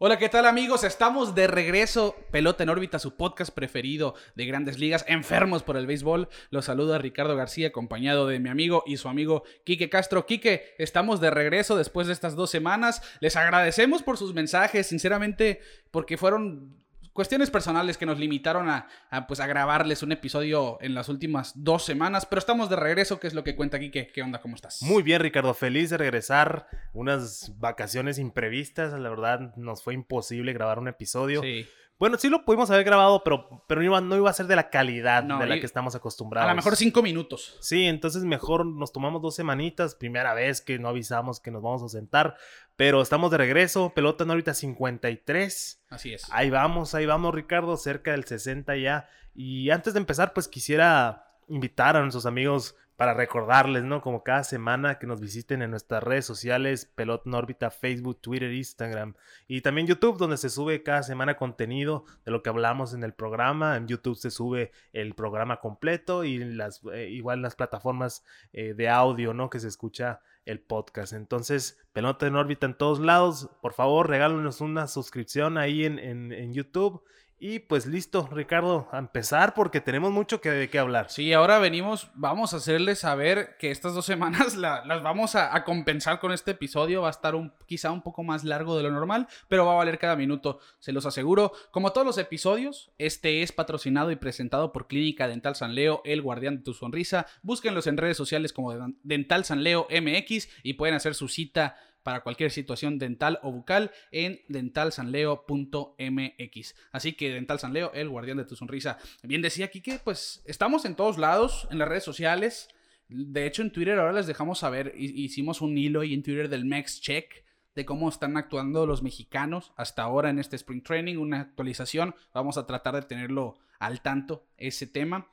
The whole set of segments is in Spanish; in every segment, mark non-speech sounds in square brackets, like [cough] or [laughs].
Hola, ¿qué tal amigos? Estamos de regreso. Pelota en órbita, su podcast preferido de grandes ligas, enfermos por el béisbol. Los saluda Ricardo García, acompañado de mi amigo y su amigo Quique Castro. Quique, estamos de regreso después de estas dos semanas. Les agradecemos por sus mensajes, sinceramente, porque fueron cuestiones personales que nos limitaron a, pues, a grabarles un episodio en las últimas dos semanas, pero estamos de regreso, ¿qué es lo que cuenta aquí? ¿Qué, qué onda? ¿Cómo estás? Muy bien, Ricardo, feliz de regresar. Unas vacaciones imprevistas, la verdad nos fue imposible grabar un episodio. Sí. Bueno, sí lo pudimos haber grabado, pero, pero no, iba, no iba a ser de la calidad de la que estamos acostumbrados. A lo mejor cinco minutos. Sí, entonces mejor nos tomamos dos semanitas. Primera vez que no avisamos que nos vamos a sentar. Pero estamos de regreso. Pelota en órbita 53. Así es. Ahí vamos, ahí vamos, Ricardo, cerca del 60 ya. Y antes de empezar, pues quisiera invitar a nuestros amigos para recordarles, ¿no? Como cada semana que nos visiten en nuestras redes sociales, Pelot en órbita, Facebook, Twitter, Instagram y también YouTube, donde se sube cada semana contenido de lo que hablamos en el programa. En YouTube se sube el programa completo y las, eh, igual las plataformas eh, de audio, ¿no? Que se escucha el podcast. Entonces, Pelota en órbita en todos lados. Por favor, regálanos una suscripción ahí en, en, en YouTube y pues listo, Ricardo, a empezar porque tenemos mucho que, de qué hablar. Sí, ahora venimos, vamos a hacerles saber que estas dos [laughs] semanas las vamos a, compensar con este episodio. Va a estar un, quizá un poco más largo de lo normal, pero va a valer cada minuto, se los aseguro. Como todos los episodios, este es patrocinado y presentado por Clínica Dental San Leo, el guardián de tu sonrisa. Búsquenlos en redes sociales como Dental San Leo MX y pueden hacer su cita para cualquier situación dental o bucal en dentalsanleo.mx. Así que Dental Sanleo, el guardián de tu sonrisa. Bien decía aquí que pues estamos en todos lados, en las redes sociales. De hecho, en Twitter ahora les dejamos saber, hicimos un hilo y en Twitter del Max Check de cómo están actuando los mexicanos hasta ahora en este Spring Training, una actualización. Vamos a tratar de tenerlo al tanto ese tema.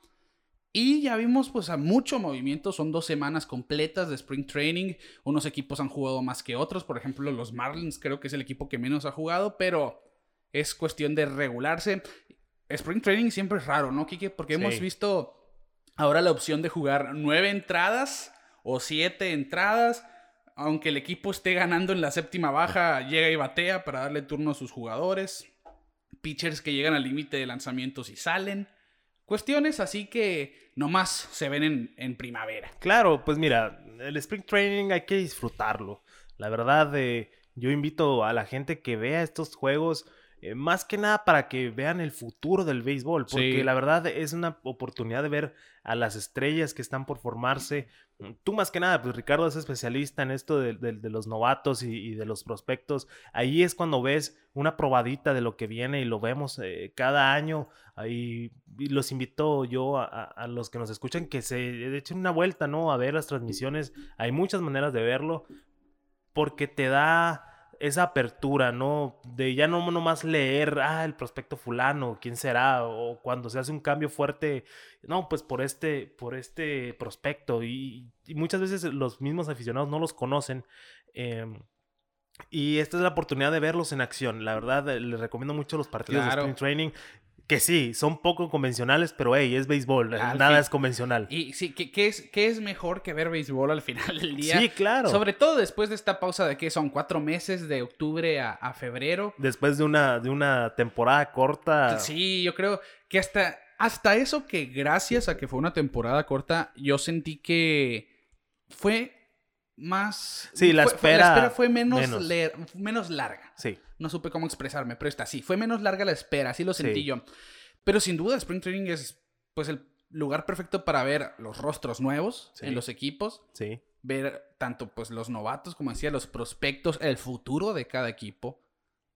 Y ya vimos pues a mucho movimiento, son dos semanas completas de Spring Training, unos equipos han jugado más que otros, por ejemplo los Marlins creo que es el equipo que menos ha jugado, pero es cuestión de regularse. Spring Training siempre es raro, ¿no, Kike? Porque hemos visto ahora la opción de jugar nueve entradas o siete entradas, aunque el equipo esté ganando en la séptima baja, llega y batea para darle turno a sus jugadores, pitchers que llegan al límite de lanzamientos y salen. Cuestiones así que nomás se ven en, primavera. Claro, pues mira, el Spring Training hay que disfrutarlo. La verdad, eh, yo invito a la gente que vea estos juegos eh, más que nada para que vean el futuro del béisbol, porque la verdad es una oportunidad de ver a las estrellas que están por formarse. Mm, tú más que nada, pues Ricardo es especialista en esto de, los novatos y, de los prospectos. Ahí es cuando ves una probadita de lo que viene y lo vemos eh, cada año. Ahí los invito yo a, a, los que nos escuchan que se echen una vuelta, ¿no? A ver las transmisiones. Hay muchas maneras de verlo porque te da esa apertura, ¿no? De ya no nomás leer, ah, el prospecto fulano, quién será, o cuando se hace un cambio fuerte, no, pues por este, por este prospecto. Y, muchas veces los mismos aficionados no los conocen. Em, y esta es la oportunidad de verlos en acción. La verdad, les recomiendo mucho los partidos de Spring Training que sí, son poco convencionales, pero hey, es béisbol, nada es convencional. Y sí, ¿qué, es, ¿qué es mejor que ver béisbol al final del día? Sí, claro. Sobre todo después de esta pausa de que son cuatro meses, de octubre a, febrero. Después de una, de una temporada corta. Sí, yo creo que hasta, hasta eso que gracias a que fue una temporada corta, yo sentí que fue más... Sí, la espera... la espera fue menos, menos larga. Sí. No supe cómo expresarme, pero está así. Fue menos larga la espera, así lo sentí yo. Pero sin duda, Spring Training es pues el lugar perfecto para ver los rostros nuevos en los equipos. Sí. Ver tanto pues los novatos, como decía, los prospectos, el futuro de cada equipo.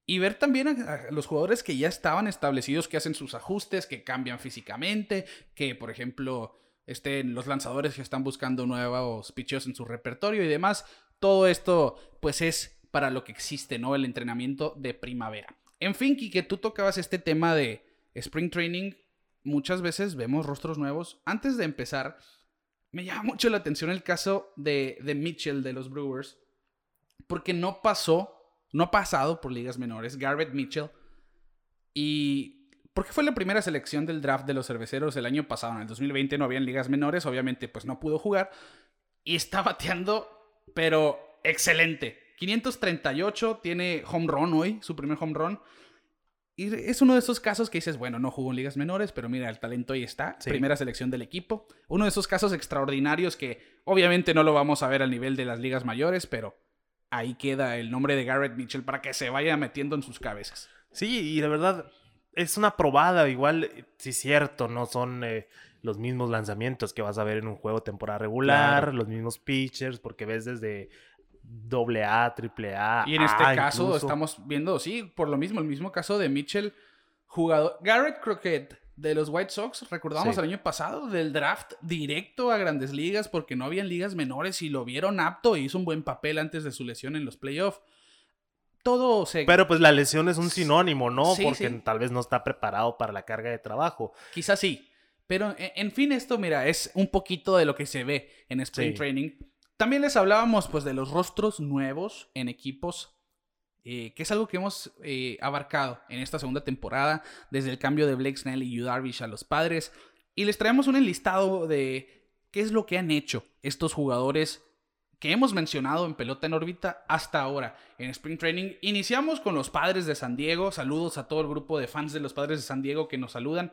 Y ver también a, los jugadores que ya estaban establecidos, que hacen sus ajustes, que cambian físicamente, que por ejemplo estén los lanzadores que están buscando nuevos pitcheos en su repertorio y demás. Todo esto pues es para lo que existe, ¿no? El entrenamiento de primavera. En fin, que tú tocabas este tema de Spring Training. Muchas veces vemos rostros nuevos. Antes de empezar, me llama mucho la atención el caso de, de Mitchell de los Brewers. Porque no pasó, no ha pasado por ligas menores, Garrett Mitchell. Y porque fue la primera selección del draft de los cerveceros el año pasado. En el 2020 no habían ligas menores, obviamente pues no pudo jugar. Y está [laughs] bateando, pero excelente. 538, tiene home run hoy, su primer home run. Y es uno de esos casos que dices, bueno, no jugó en ligas menores, pero mira, el talento ahí está. Primera selección del equipo. Uno de esos casos extraordinarios que obviamente no lo vamos a ver al nivel de las ligas mayores, pero ahí queda el nombre de Garrett Mitchell para que se vaya metiendo en sus cabezas. Sí, y de verdad es una probada. Igual, sí es cierto, no son eh, los mismos lanzamientos que vas a ver en un juego temporada regular, los mismos pitchers, porque ves desde doble A, triple A. Y en este caso estamos viendo, sí, por lo mismo, el mismo caso de Mitchell, jugador. Garrett Crockett de los White Sox, recordamos el año pasado, del draft directo a grandes ligas porque no habían ligas menores y lo vieron apto e hizo un buen papel antes de su lesión en los playoffs. Todo se... Pero pues la lesión es un sinónimo, ¿no? porque tal vez no está preparado para la carga de trabajo. Quizás sí. Pero en fin, esto, mira, es un poquito de lo que se ve en Spring Training. También les hablábamos pues de los rostros nuevos en equipos, eh, que es algo que hemos eh, abarcado en esta segunda temporada, desde el cambio de Blake Snell y Yu Darvish a los padres. Y les traemos un enlistado de qué es lo que han hecho estos jugadores que hemos mencionado en Pelota en órbita hasta ahora en Spring Training. Iniciamos con los padres de San Diego. Saludos a todo el grupo de fans de los padres de San Diego que nos saludan.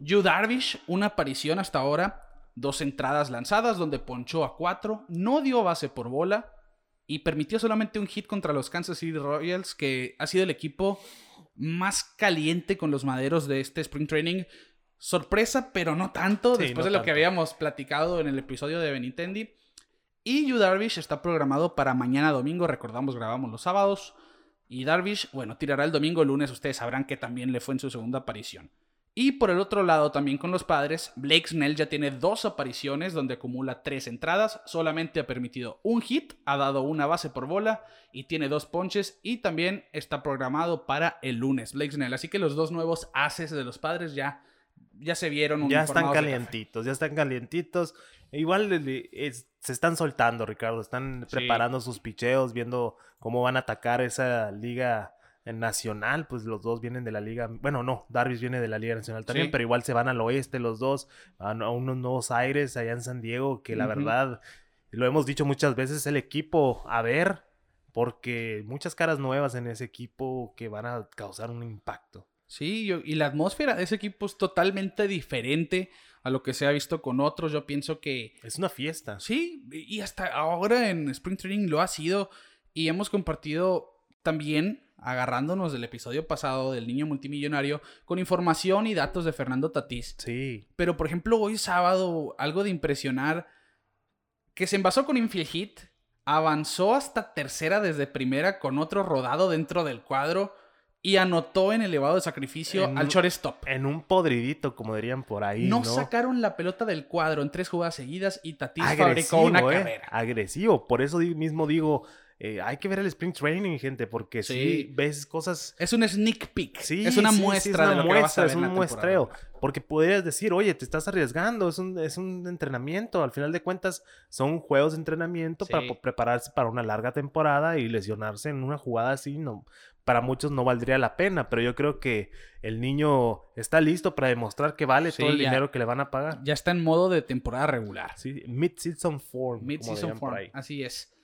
Yu Darvish, una aparición hasta ahora dos entradas lanzadas donde ponchó a cuatro, no dio base por bola y permitió solamente un hit contra los Kansas City Royals, que ha sido el equipo más caliente con los maderos de este Spring Training. Sorpresa, pero no tanto, después de lo que habíamos platicado en el episodio de Benintendi. Y Yu Darvish está programado para mañana domingo, recordamos, grabamos los sábados. Y Darvish, bueno, tirará el domingo, el lunes, ustedes sabrán que también le fue en su segunda aparición. Y por el otro lado, también con los padres, Blake Snell ya tiene dos apariciones donde acumula tres entradas, solamente ha permitido un hit, ha dado una base por bola y tiene dos ponches y también está programado para el lunes Blake Snell. Así que los dos nuevos haces de los padres ya, ya se vieron. Ya están calientitos, ya están calientitos. Igual se están soltando, Ricardo, están preparando sus picheos, viendo cómo van a atacar esa liga Nacional, pues los dos vienen de la liga. Bueno, no, Darvis viene de la Liga Nacional también, pero igual se van al oeste los dos, a, unos nuevos aires allá en San Diego, que la verdad, lo hemos dicho muchas veces, el equipo a ver, porque muchas caras nuevas en ese equipo que van a causar un impacto. Sí, y la atmósfera de ese equipo es totalmente diferente a lo que se ha visto con otros. Yo pienso que... Es una fiesta. Sí, y hasta ahora en Spring Training lo ha sido. Y hemos compartido también agarrándonos del episodio pasado del niño multimillonario con información y datos de Fernando Tatís. Sí. Pero por ejemplo, hoy sábado, algo de impresionar, que se envasó con infield hit, avanzó hasta tercera desde primera con otro rodado dentro del cuadro y anotó en elevado de sacrificio al shortstop. En un podridito, como dirían por ahí. No, sacaron la pelota del cuadro en tres jugadas seguidas y Tatís fabricó una eh, carrera. Agresivo, por eso mismo digo, eh, hay que ver el Spring Training, gente, porque si ves cosas... Es un sneak peek. Sí, es una muestra de lo muestra, Es un muestreo. Porque podrías decir, oye, te estás arriesgando, es un, es un entrenamiento. Al final de cuentas, son juegos de entrenamiento para prepararse para una larga temporada y lesionarse en una jugada así, no, para muchos no valdría la pena, pero yo creo que el niño está listo para demostrar que vale todo el dinero que le van a pagar. Ya está en modo de temporada regular. Sí, mid-season form. Mid-season form, así es.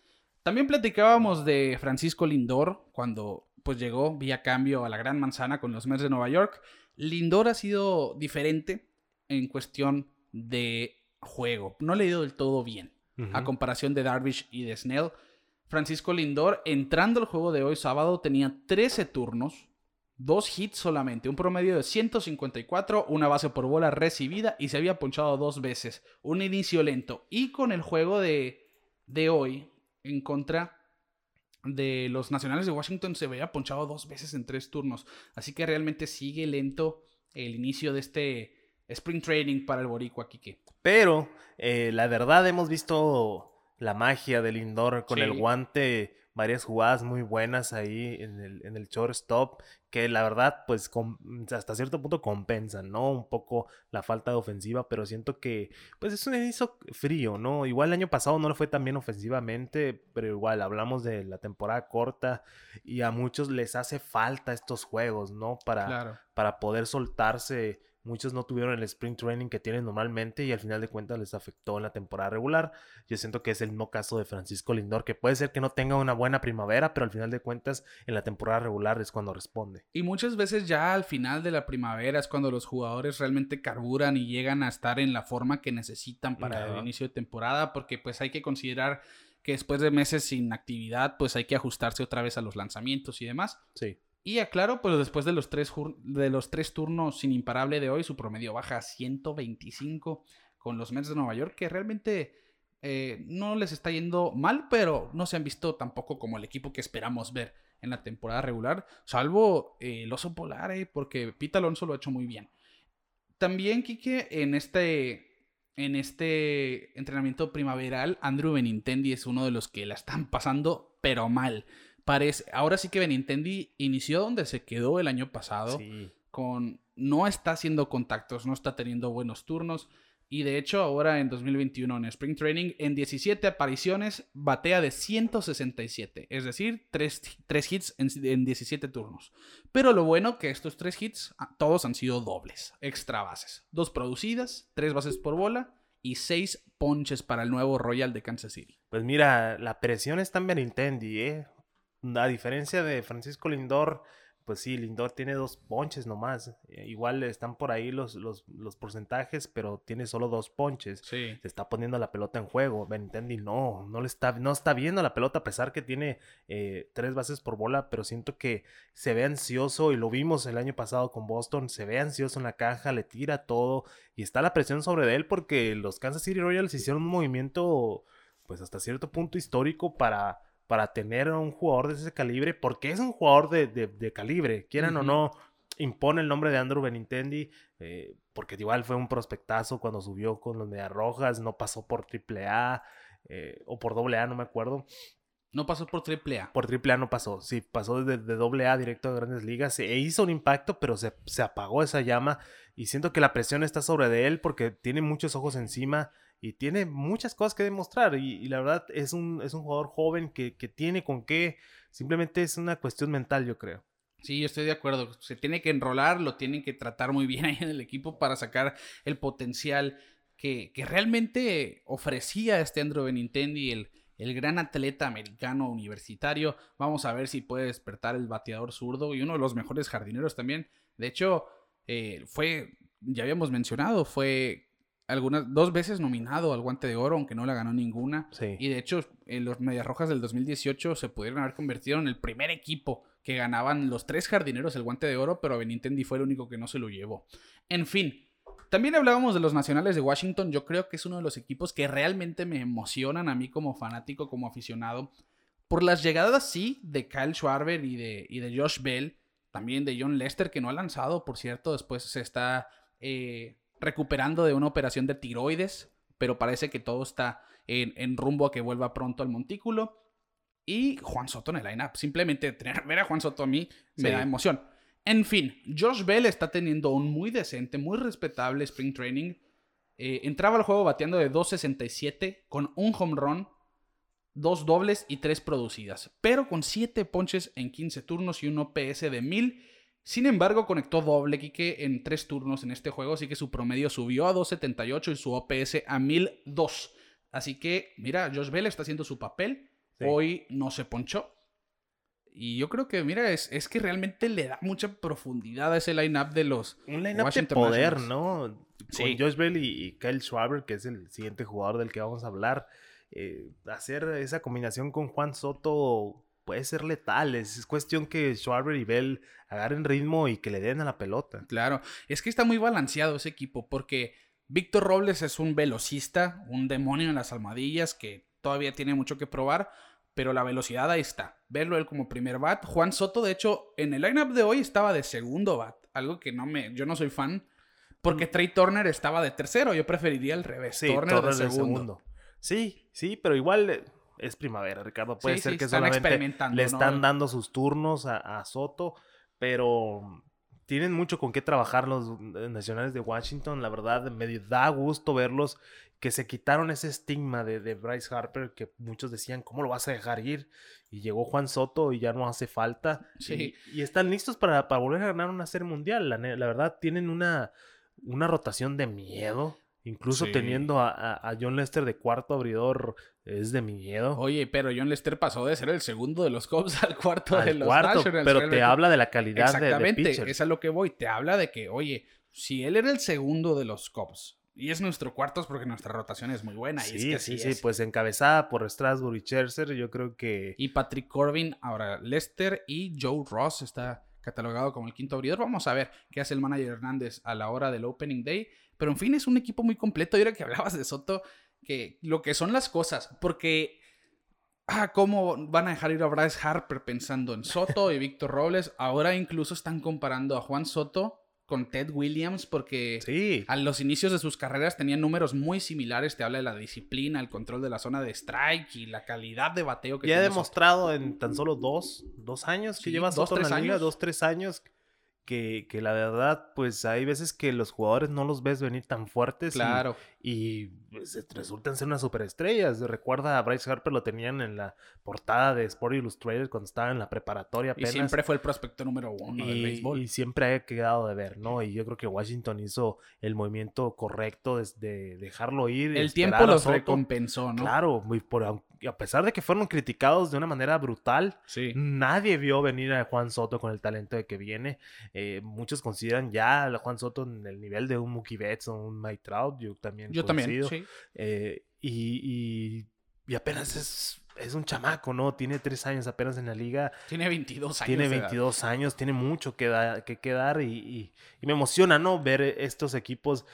También platicábamos de Francisco Lindor cuando pues llegó vía cambio a la Gran Manzana con los Mets de Nueva York. Lindor ha sido diferente en cuestión de juego. No le ha ido del todo bien. A comparación de Darvish y de Snell. Francisco Lindor, entrando al juego de hoy sábado, tenía 13 turnos, dos hits solamente, un promedio de 154, una base por bola recibida y se había ponchado dos veces. Un inicio lento. Y con el juego de, de hoy, en contra de los Nacionales de Washington se veía ponchado dos veces en tres turnos. Así que realmente sigue lento el inicio de este Spring Training para el Boricua, Kike. Pero eh, la verdad hemos visto la magia del Lindor con el guante varias jugadas muy buenas ahí en el, en el shortstop, que la verdad, pues hasta cierto punto compensan, ¿no? Un poco la falta de ofensiva, pero siento que, pues es un inicio frío, ¿no? Igual el año pasado no le fue tan bien ofensivamente, pero igual hablamos de la temporada corta y a muchos les hace falta estos juegos, ¿no? Para, para poder soltarse Muchos no tuvieron el sprint training que tienen normalmente y al final de cuentas les afectó en la temporada regular. Yo siento que es el mismo caso de Francisco Lindor, que puede ser que no tenga una buena primavera, pero al final de cuentas en la temporada regular es cuando responde. Y muchas veces ya al final de la primavera es cuando los jugadores realmente carburan y llegan a estar en la forma que necesitan para el inicio de temporada, porque pues hay que considerar que después de meses sin actividad, pues hay que ajustarse otra vez a los lanzamientos y demás. Sí. Y aclaro, pues después de los, tres de los tres turnos sin imparable de hoy, su promedio baja a 125 con los Mets de Nueva York, que realmente eh, no les está yendo mal, pero no se han visto tampoco como el equipo que esperamos ver en la temporada regular, salvo eh, el oso polar, eh, porque Pete Alonso lo ha hecho muy bien. También, Kike, en este, en este entrenamiento primaveral, Andrew Benintendi es uno de los que la están pasando, pero mal parece, ahora sí que Benintendi inició donde se quedó el año pasado. Con, no está haciendo contactos, no está teniendo buenos turnos. Y de hecho, ahora en 2021, en Spring Training, en 17 apariciones, batea de 167. Es decir, 3, hits en, 17 turnos. Pero lo bueno que estos 3 hits, ah, todos han sido dobles, extra bases. Dos producidas, 3 bases por bola y 6 ponches para el nuevo Royal de Kansas City. Pues mira, la presión está en Benintendi, ¿eh? A diferencia de Francisco Lindor, pues sí, Lindor tiene dos ponches nomás. Eh, igual están por ahí los, los, porcentajes, pero tiene solo dos ponches. Sí. Se está poniendo la pelota en juego. Benintendi no, no le está, no está viendo la pelota a pesar que tiene eh, tres bases por bola, pero siento que se ve ansioso y lo vimos el año pasado con Boston. Se ve ansioso en la caja, le tira todo y está la presión sobre él porque los Kansas City Royals hicieron un movimiento, pues hasta cierto punto histórico para para tener a un jugador de ese calibre, porque es un jugador de, calibre, quieran o no, impone el nombre de Andrew Benintendi, eh, porque igual fue un prospectazo cuando subió con los Medias Rojas, no pasó por AAA eh, o por AA, no me acuerdo. No pasó por AAA. Por AAA no pasó, sí, pasó de, de AA directo a grandes ligas, e hizo un impacto, pero se, se apagó esa llama y siento que la presión está sobre de él porque tiene muchos ojos encima y tiene muchas cosas que demostrar. Y, la verdad es un, es un jugador joven que, tiene con qué. Simplemente es una cuestión mental, yo creo. Sí, yo estoy de acuerdo. Se tiene que enrolar, lo tienen que tratar muy bien [laughs] ahí en el equipo para sacar el potencial que, realmente ofrecía este Andrew Benintendi, el, el gran atleta americano universitario. Vamos a ver si puede despertar el bateador zurdo y uno de los mejores jardineros también. De hecho, eh, fue, ya habíamos mencionado, fue algunas, dos veces nominado al guante de oro, aunque no la ganó ninguna. Y de hecho, en los Medias Rojas del 2018 se pudieron haber convertido en el primer equipo que ganaban los tres jardineros el guante de oro, pero Benintendi fue el único que no se lo llevó. En fin, también hablábamos de los nacionales de Washington. Yo creo que es uno de los equipos que realmente me emocionan a mí como fanático, como aficionado. Por las llegadas, sí, de Kyle Schwarber y de, y de Josh Bell. También de John Lester, que no ha lanzado, por cierto. Después se está eh, recuperando de una operación de tiroides, pero parece que todo está en, rumbo a que vuelva pronto al montículo. Y Juan Soto en el lineup. Simplemente tener, ver a Juan Soto a mí me da emoción. En fin, Josh Bell está teniendo un muy decente, muy respetable spring training. Eh, entraba al juego bateando de 2.67 con un home run, dos dobles y tres producidas, pero con 7 ponches en 15 turnos y un OPS de 1000 sin embargo, conectó doble Kike en tres turnos en este juego, así que su promedio subió a 2.78 y su OPS a 1002. Así que, mira, Josh Bell está haciendo su papel. Hoy no se ponchó. Y yo creo que, mira, es, es, que realmente le da mucha profundidad a ese line-up de los. Un line-up de poder, ¿no? Sí. Con Josh Bell y, Kyle Schwaber, que es el siguiente jugador del que vamos a hablar. Eh, hacer esa combinación con Juan Soto puede ser letal. Es, cuestión que Schwarber y Bell agarren ritmo y que le den a la pelota. Claro, es que está muy balanceado ese equipo porque Víctor Robles es un velocista, un demonio en las almohadillas que todavía tiene mucho que probar, pero la velocidad ahí está. Verlo él como primer bat. Juan Soto, de hecho, en el lineup de hoy estaba de segundo bat, algo que no me, yo no soy fan. Porque Trey Turner estaba de tercero, yo preferiría el revés. Sí, Turner, de segundo. Sí, sí, pero igual es primavera, Ricardo. Puede ser que solamente le están dando sus turnos a, Soto, pero tienen mucho con qué trabajar los nacionales de Washington. La verdad, me da gusto verlos que se quitaron ese estigma de, Bryce Harper que muchos decían, ¿cómo lo vas a dejar ir? Y llegó Juan Soto y ya no hace falta. Sí. Y, están listos para, volver a ganar una serie mundial. La, la verdad, tienen una, una rotación de miedo. Incluso teniendo a, John Lester de cuarto abridor es de miedo. Oye, pero John Lester pasó de ser el segundo de los Cubs [laughs] al cuarto de los cuarto, Pero te habla de la calidad Exactamente, de, Exactamente, es a lo que voy. Te habla de que, oye, si él era el segundo de los Cubs y es nuestro cuarto es porque nuestra rotación es muy buena. Sí, y es que sí, sí, pues encabezada por Strasburg y Scherzer, yo creo que... Y Patrick Corbin, ahora Lester y Joe Ross está catalogado como el quinto abridor. Vamos a ver qué hace el manager Hernández a la hora del Opening Day. Pero en fin, es un equipo muy completo. Y ahora que hablabas de Soto, que lo que son las cosas, porque ah, ¿cómo van a dejar ir a Bryce Harper pensando en Soto y Víctor Robles? Ahora incluso están comparando a Juan Soto con Ted Williams porque a los inicios de sus carreras tenían números muy similares. Te habla de la disciplina, el control de la zona de strike y la calidad de bateo que Ya ha demostrado en tan solo dos, dos años que lleva Soto en la liga, dos, tres años que, que, la verdad, pues hay veces que los jugadores no los ves venir tan fuertes. Claro. Y, pues, resultan ser unas superestrellas. Recuerda a Bryce Harper, lo tenían en la portada de Sport Illustrated cuando estaba en la preparatoria apenas. Y siempre fue el prospecto número uno del béisbol. Y siempre ha quedado de ver, ¿no? Y yo creo que Washington hizo el movimiento correcto de, dejarlo ir. El tiempo los recompensó, ¿no? Claro, muy por, a pesar de que fueron criticados de una manera brutal, nadie vio venir a Juan Soto con el talento de que viene. Eh, muchos consideran ya a Juan Soto en el nivel de un Mookie Betts o un Mike Trout. Yo también. Yo también. Sí. Eh, y, y, apenas es es un chamaco, ¿no? Tiene tres años apenas en la liga. Tiene 22 años. Tiene 22 años, tiene mucho que, da, que, dar y, me emociona, ¿no? Ver estos equipos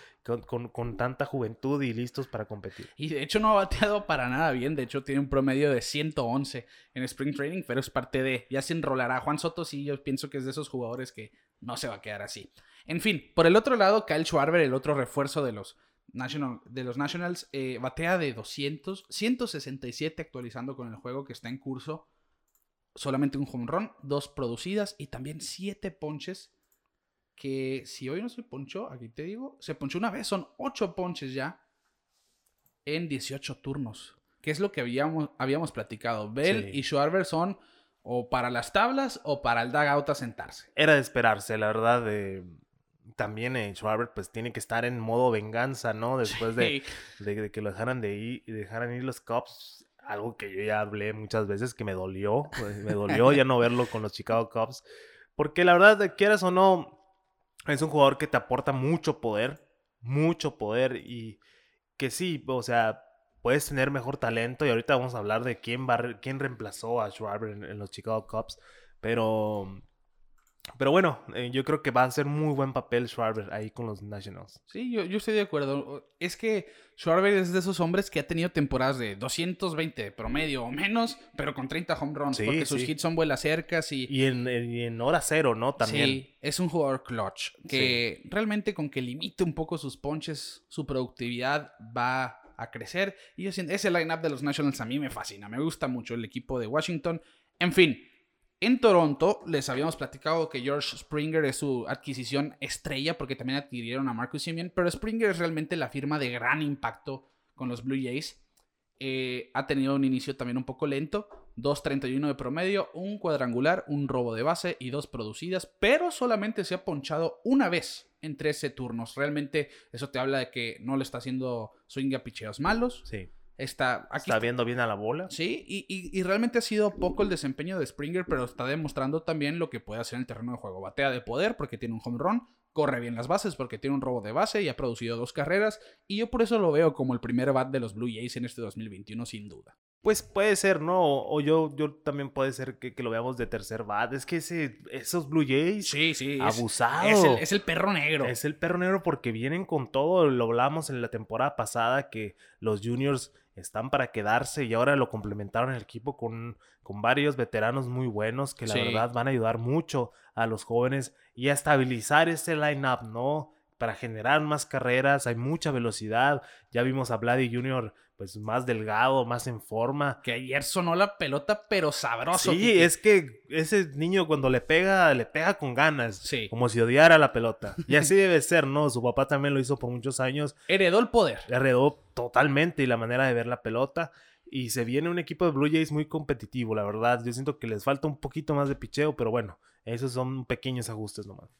con, tanta juventud y listos para competir. Y de hecho no ha bateado para nada bien, de hecho tiene un promedio de 111 en Spring Training, pero es parte de, ya se enrolará. Juan Soto sí, yo pienso que es de esos jugadores que no se va a quedar así. En fin, por el otro lado, Kyle Schwarber, el otro refuerzo de los National, de los Nationals, eh, batea de 200, 167 actualizando con el juego que está en curso. Solamente un home run, dos producidas y también siete ponches. Que si hoy no se ponchó, aquí te digo, se ponchó una vez, son ocho ponches ya en 18 turnos. Que es lo que habíamos, habíamos platicado. Bell y Schwarber son o para las tablas o para el dugout a sentarse. Era de esperarse, la verdad. De también eh, Schwarber pues tiene que estar en modo venganza, ¿no? Después de, que lo dejaran de ir y dejaran ir los Cubs. Algo que yo ya hablé muchas veces que me dolió. Pues, me dolió ya no verlo con los Chicago Cubs. Porque la verdad, quieras o no, es un jugador que te aporta mucho poder. Mucho poder. Y que sí, o sea, puedes tener mejor talento. Y ahorita vamos a hablar de quién, va, quién reemplazó a Schwarber en los Chicago Cubs. Pero pero bueno, eh, yo creo que va a ser muy buen papel Schwarber ahí con los Nationals. Sí, yo, yo, estoy de acuerdo. Es que Schwarber es de esos hombres que ha tenido temporadas de 220 promedio o menos, pero con 30 home runs, porque sus hits son vuelas cercas y... Y en, en, hora cero, ¿no? También. Sí, es un jugador clutch, que realmente con que limite un poco sus ponches, su productividad va a crecer. Y yo siento, ese lineup de los Nationals a mí me fascina, me gusta mucho el equipo de Washington. En fin, en Toronto les habíamos platicado que George Springer es su adquisición estrella porque también adquirieron a Marcus Simeon, pero Springer es realmente la firma de gran impacto con los Blue Jays. Eh, ha tenido un inicio también un poco lento, 2.31 de promedio, un cuadrangular, un robo de base y dos producidas, pero solamente se ha ponchado una vez en 13 turnos. Realmente eso te habla de que no le está haciendo swing a picheos malos. Sí. Está, está viendo bien a la bola. Sí, y, realmente ha sido poco el desempeño de Springer, pero está demostrando también lo que puede hacer en el terreno de juego. Batea de poder porque tiene un home run, corre bien las bases porque tiene un robo de base y ha producido dos carreras. Y yo por eso lo veo como el primer bat de los Blue Jays en este 2021, sin duda. Pues puede ser, ¿no? O yo, yo también puede ser que, lo veamos de tercer bat. Es que ese, esos Blue Jays. Sí, sí. Abusados. Es, el, perro negro. Es el perro negro porque vienen con todo. Lo hablamos en la temporada pasada que los Juniors están para quedarse y ahora lo complementaron el equipo con, con varios veteranos muy buenos que la verdad van a ayudar mucho a los jóvenes y a estabilizar ese line-up, ¿no? Para generar más carreras, hay mucha velocidad. Ya vimos a Vladdy Jr. pues más delgado, más en forma. Que ayer sonó la pelota, pero sabroso. Sí, es que ese niño cuando le pega, le pega con ganas. Sí. Como si odiara la pelota. Y así [laughs] debe ser, ¿no? Su papá también lo hizo por muchos años. Heredó el poder. Heredó totalmente y la manera de ver la pelota. Y se viene un equipo de Blue Jays muy competitivo, la verdad. Yo siento que les falta un poquito más de picheo, pero bueno, esos son pequeños ajustes nomás.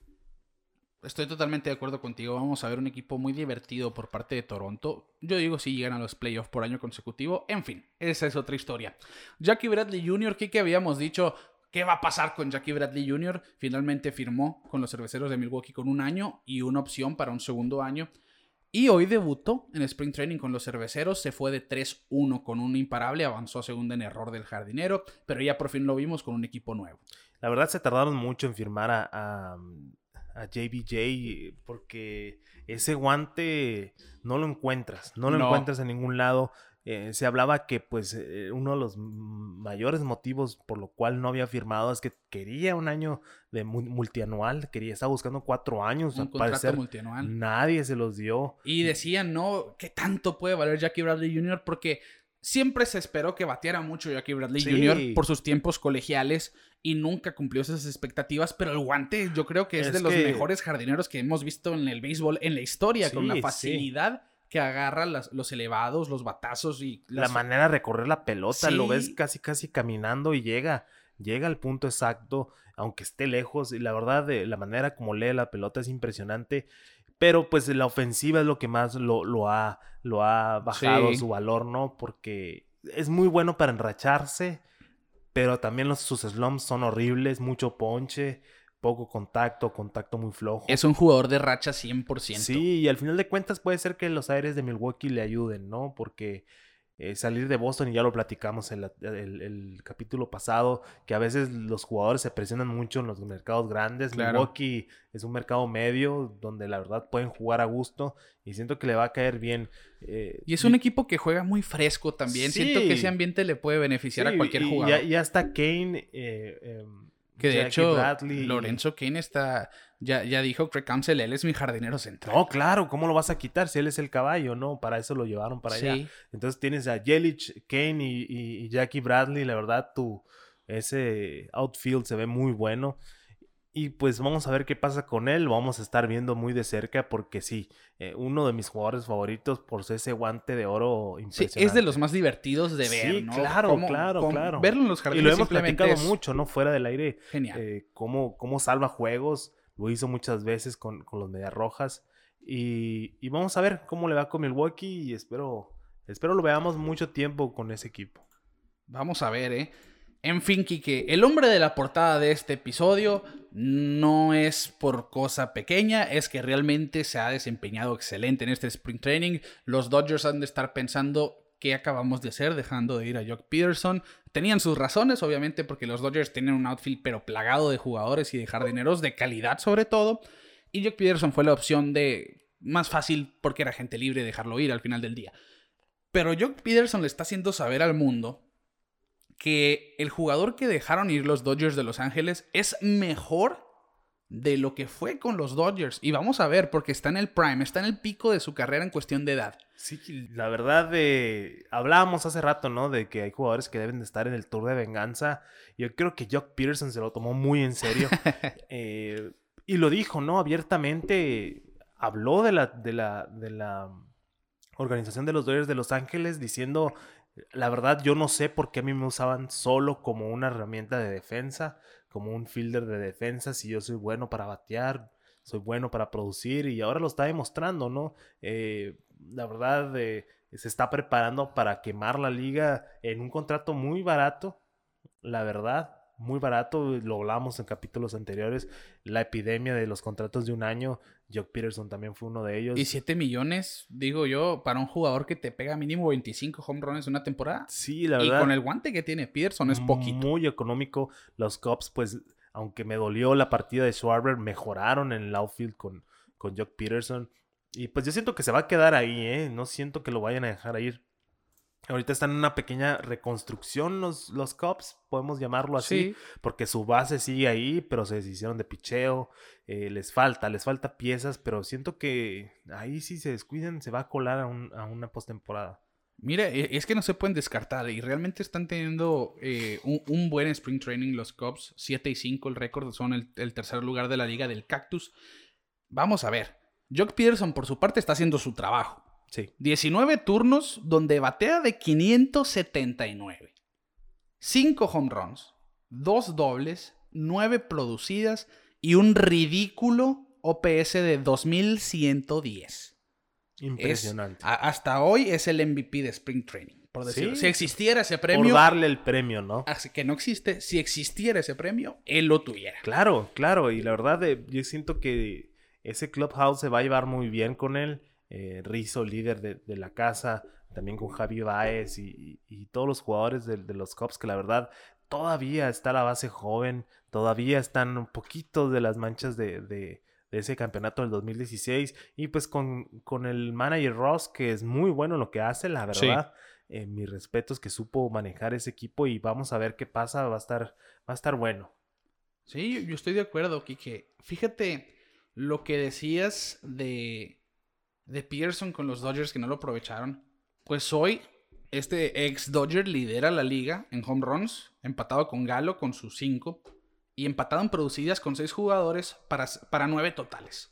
Estoy totalmente de acuerdo contigo. Vamos a ver un equipo muy divertido por parte de Toronto. Yo digo si llegan a los playoffs por año consecutivo. En fin, esa es otra historia. Jackie Bradley Jr., ¿qué habíamos dicho? ¿Qué va a pasar con Jackie Bradley Jr.? Finalmente firmó con los cerveceros de Milwaukee con un año y una opción para un segundo año. Y hoy debutó en Spring Training con los cerveceros, se fue de 3-1 con un imparable, avanzó a segunda en error del jardinero, pero ya por fin lo vimos con un equipo nuevo. La verdad se tardaron mucho en firmar a JBJ porque ese guante no lo encuentras, no lo encuentras en ningún lado. Eh, se hablaba que pues eh, uno de los mayores motivos por lo cual no había firmado es que quería un año de multianual, quería, estaba buscando cuatro años. Un contrato multianual. Nadie se los dio. Y decían, no, ¿qué tanto puede valer Jackie Bradley Jr.? Porque siempre se esperó que bateara mucho Jackie Bradley Jr. por sus tiempos colegiales y nunca cumplió esas expectativas, pero el guante yo creo que es, de los mejores jardineros que hemos visto en el béisbol en la historia, con una facilidad que agarra los elevados, los batazos y... La manera de recorrer la pelota, lo ves casi casi caminando y llega, llega al punto exacto, aunque esté lejos, y la verdad, de la manera como lee la pelota es impresionante. Pero pues la ofensiva es lo que más lo, lo ha, lo ha bajado su valor, ¿no? Porque es muy bueno para enracharse, pero también los, sus slumps son horribles, mucho ponche, poco contacto, contacto muy flojo. Es un jugador de racha 100%. Sí, y al final de cuentas puede ser que los aires de Milwaukee le ayuden, ¿no? Porque eh, salir de Boston, y ya lo platicamos en el, capítulo pasado, que a veces los jugadores se presionan mucho en los mercados grandes. Milwaukee es un mercado medio donde la verdad pueden jugar a gusto y siento que le va a caer bien. Eh, y es un equipo que juega muy fresco también. Siento que ese ambiente le puede beneficiar a cualquier jugador. Y, hasta Kane. Eh, em, que de hecho, Lorenzo Kane está ya, ya dijo Craig Council, él es mi jardinero central. No, claro, ¿cómo lo vas a quitar si él es el caballo? No, para eso lo llevaron para allá. Entonces tienes a Yelich, Kane y, Jackie Bradley, la verdad, tu, ese outfield se ve muy bueno. Y pues vamos a ver qué pasa con él. Vamos a estar viendo muy de cerca porque sí, eh, uno de mis jugadores favoritos por ese guante de oro impresionante. Sí, es de los más divertidos de ver, sí, claro, claro, claro. Verlo en los jardines Y lo hemos platicado mucho, ¿no? Fuera del aire. Genial. Eh, cómo, cómo salva juegos lo hizo muchas veces con, los Medias Rojas. Y, vamos a ver cómo le va con Milwaukee y espero, espero lo veamos mucho tiempo con ese equipo. Vamos a ver, ¿eh? En fin, Kike, el hombre de la portada de este episodio no es por cosa pequeña, es que realmente se ha desempeñado excelente en este Spring Training. Los Dodgers han de estar pensando qué acabamos de hacer dejando de ir a Jock Peterson. Tenían sus razones, obviamente, porque los Dodgers tienen un outfield pero plagado de jugadores y de jardineros de calidad sobre todo. Y Jock Peterson fue la opción de más fácil porque era gente libre dejarlo ir al final del día. Pero Jock Peterson le está haciendo saber al mundo que el jugador que dejaron ir los Dodgers de Los Ángeles es mejor de lo que fue con los Dodgers. Y vamos a ver, porque está en el prime, está en el pico de su carrera en cuestión de edad. Sí, la verdad, de... hablábamos hace rato, ¿no? De que hay jugadores que deben de estar en el tour de venganza. Yo creo que Jock Peterson se lo tomó muy en serio. [laughs] Eh, y lo dijo, ¿no? Abiertamente habló de la, de la, de la organización de los Dodgers de Los Ángeles diciendo, la verdad, yo no sé por qué a mí me usaban solo como una herramienta de defensa como un fielder de defensa, si yo soy bueno para batear, soy bueno para producir y ahora lo está demostrando, ¿no? Eh, la verdad, eh, se está preparando para quemar la liga en un contrato muy barato, la verdad muy barato, lo hablamos en capítulos anteriores, la epidemia de los contratos de un año, Jock Peterson también fue uno de ellos. Y 7 millones, digo yo, para un jugador que te pega mínimo 25 home runs en una temporada. Sí, la verdad. Y con el guante que tiene Peterson es poquito. Muy económico. Los Cubs, pues, aunque me dolió la partida de Schwarber, mejoraron en el outfield con, con Jock Peterson. Y pues yo siento que se va a quedar ahí, ¿eh? No siento que lo vayan a dejar ir. Ahorita están en una pequeña reconstrucción los, los Cubs, podemos llamarlo así, porque su base sigue ahí, pero se deshicieron de picheo, eh, les falta, les falta piezas, pero siento que ahí si se descuidan se va a colar a, una postemporada. Mira, e, es que no se pueden descartar y realmente están teniendo eh, un, buen spring training los Cubs. 7 y 5 el récord, son el, el, tercer lugar de la liga del Cactus. Vamos a ver. Jock Peterson por su parte está haciendo su trabajo. Sí. 19 turnos donde batea de 579. 5 home runs, 2 dobles, 9 producidas y un ridículo OPS de 2110. Impresionante. hasta hoy es el MVP de Spring Training, por decirlo. Si existiera ese premio. Por darle el premio, ¿no? Así que no existe. Si existiera ese premio, él lo tuviera. Claro, claro. Y la verdad, eh, yo siento que ese Clubhouse se va a llevar muy bien con él. Eh, Rizzo, líder de, la casa, también con Javi Baez y, todos los jugadores de, los Cubs, que la verdad todavía está la base joven, todavía están un poquito de las manchas de de ese campeonato del 2016. Y pues con, con el manager Ross, que es muy bueno en lo que hace, la verdad. Eh, mis respetos que supo manejar ese equipo y vamos a ver qué pasa, va a estar, va a estar bueno. Sí, yo estoy de acuerdo, Kike. Fíjate lo que decías de, de Pearson con los Dodgers que no lo aprovecharon. Pues hoy este ex Dodger lidera la liga en home runs, empatado con Galo con sus 5 y empatado en producidas con seis jugadores para, para nueve totales.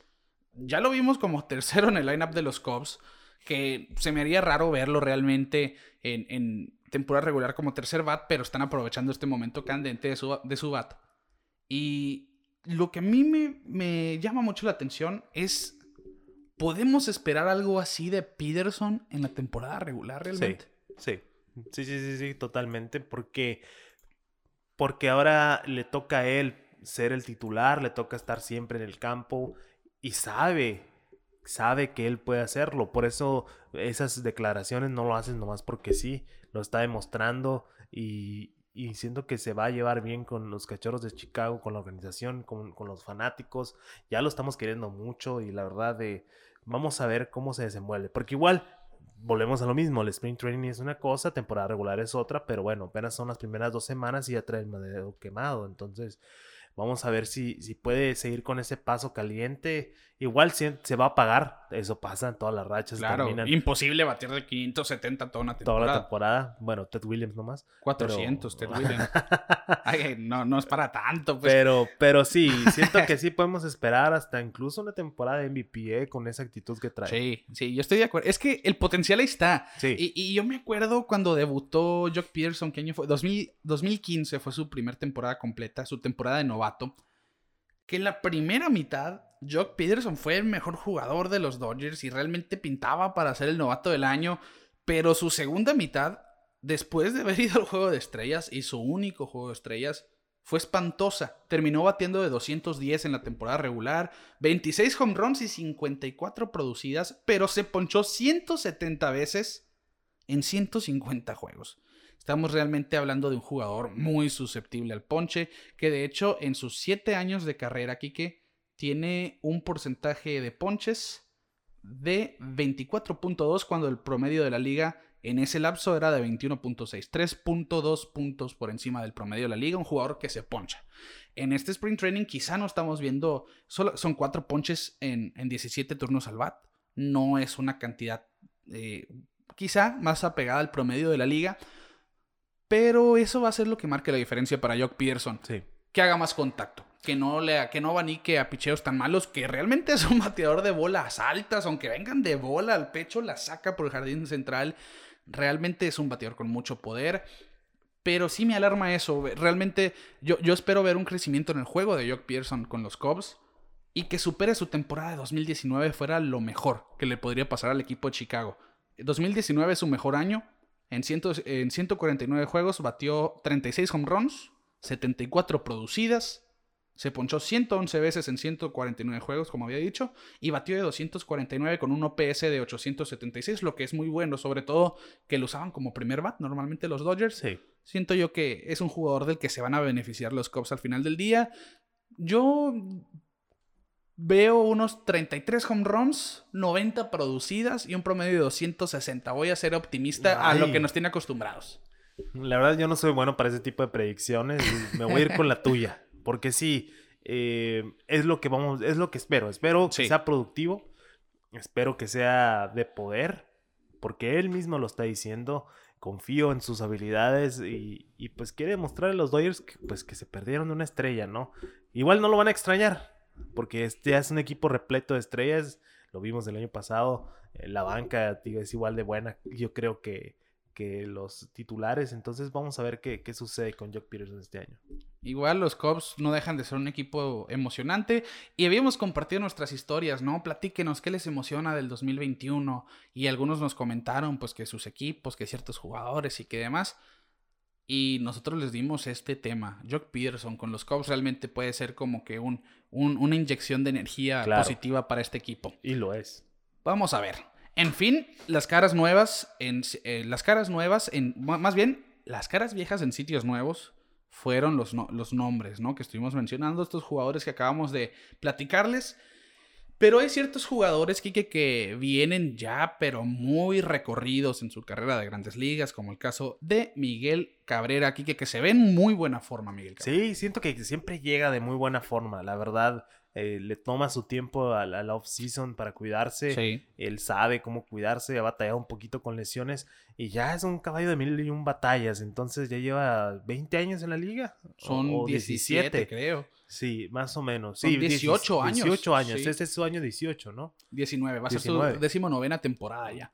Ya lo vimos como tercero en el lineup de los Cubs, que se me haría raro verlo realmente en, temporada regular como tercer bat, pero están aprovechando este momento candente de su, de su bat. Y lo que a mí me, me llama mucho la atención es, ¿podemos esperar algo así de Peterson en la temporada regular realmente? Sí, sí, sí, sí, sí, totalmente, porque porque ahora le toca a él ser el titular, le toca estar siempre en el campo y sabe, sabe que él puede hacerlo. Por eso esas declaraciones no lo hacen nomás porque sí, lo está demostrando y, siento que se va a llevar bien con los cachorros de Chicago, con la organización, con, con los fanáticos. Ya lo estamos queriendo mucho y la verdad de, vamos a ver cómo se desenvuelve. Porque igual volvemos a lo mismo, el sprint training es una cosa, temporada regular es otra, pero bueno, apenas son las primeras dos semanas y ya trae el madero quemado, entonces Vamos a ver si, si puede seguir con ese paso caliente. Igual se, se va a pagar. Eso pasa en todas las rachas. Claro, imposible batir de 570 toda una temporada. Toda la temporada. Bueno, Ted Williams nomás. 400, Ted [laughs] Williams. Ay, no, no es para tanto. Pues. Pero, pero sí, [laughs] siento que sí podemos esperar hasta incluso una temporada de MVP ¿eh? con esa actitud que trae. Sí, sí, yo estoy de acuerdo. Es que el potencial ahí está. Sí. Y, y yo me acuerdo cuando debutó Jock Peterson, ¿qué año fue? 2015 fue su primera temporada completa, su temporada de novato que en la primera mitad Jock Peterson fue el mejor jugador de los Dodgers y realmente pintaba para ser el novato del año, pero su segunda mitad, después de haber [laughs] ido al juego de estrellas y su único juego de estrellas, fue espantosa. Terminó batiendo de 210 en la temporada regular, 26 home runs y 54 producidas, pero se ponchó 170 veces en 150 juegos. Estamos realmente hablando de un jugador muy susceptible al ponche, que de hecho en sus 7 años de carrera, Kike, tiene un porcentaje de ponches de 24.2 cuando el promedio de la liga en ese lapso era de 21.6, 3.2 puntos por encima del promedio de la liga, un jugador que se poncha. En este sprint training quizá no estamos viendo, solo son 4 ponches en, 17 turnos al bat, no es una cantidad eh, quizá más apegada al promedio de la liga, pero eso va a ser lo que marque la diferencia para Jock Peterson. Sí. Que haga más contacto. Que no, le, que no abanique a picheos tan malos. Que realmente es un bateador de bolas altas. Aunque vengan de bola al pecho, la saca por el jardín central. Realmente es un bateador con mucho poder. Pero sí me alarma eso. Realmente yo, yo espero ver un crecimiento en el juego de Jock Peterson con los Cubs. Y que supere su temporada de 2019 fuera lo mejor que le podría pasar al equipo de Chicago. 2019 es su mejor año en, en 149 juegos batió 36 home runs, 74 producidas, se ponchó 111 veces en 149 juegos, como había dicho, y batió de 249 con un OPS de 876, lo que es muy bueno, sobre todo que lo usaban como primer bat normalmente los Dodgers. Siento yo que es un jugador del que se van a beneficiar los Cubs al final del día. Yo veo unos 33 home runs, 90 producidas y un promedio de 260. Voy a ser optimista a lo que nos tiene acostumbrados. La verdad yo no soy bueno para ese tipo de predicciones. Me voy a ir con la tuya. Porque sí, eh, es lo que vamos, es lo que espero. Espero que sea productivo. Espero que sea de poder. porque él mismo lo está diciendo. Confío en sus habilidades y, y pues quiere demostrar a los Dodgers que, pues, que se perdieron de una estrella, ¿no? Igual no lo van a extrañar, porque este es un equipo repleto de estrellas. Lo vimos el año pasado. Eh, la banca es igual de buena. Yo creo que, que los titulares. Entonces vamos a ver qué, qué sucede con Jock Peterson este año. Igual los Cubs no dejan de ser un equipo emocionante y habíamos compartido nuestras historias, ¿no? Platíquenos qué les emociona del 2021 y algunos nos comentaron pues que sus equipos, que ciertos jugadores y que demás. Y nosotros les dimos este tema. Jock Peterson con los Cubs realmente puede ser como que un, una inyección de energía positiva para este equipo. Y lo es. Vamos a ver. En fin, las caras nuevas, en, eh, las caras nuevas, más bien, las caras viejas en sitios nuevos fueron los, los nombres, ¿no? Que estuvimos mencionando, estos jugadores que acabamos de platicarles. Pero hay ciertos jugadores, Kike, que vienen ya, pero muy recorridos en su carrera de grandes ligas, como el caso de Miguel Cabrera, Kike, que se ve en muy buena forma, Miguel Cabrera. Sí, siento que siempre llega de muy buena forma, la verdad. Eh, le toma su tiempo a la, off-season para cuidarse. Él sabe cómo cuidarse, ha batallado un poquito con lesiones y ya es un caballo de mil y un batallas. Entonces ya lleva 20 años en la liga. Son 17, creo. Sí, más o menos. Sí, 18 años. 18 años. Este es su año 18, ¿no? 19. Va a ser su decimonovena temporada ya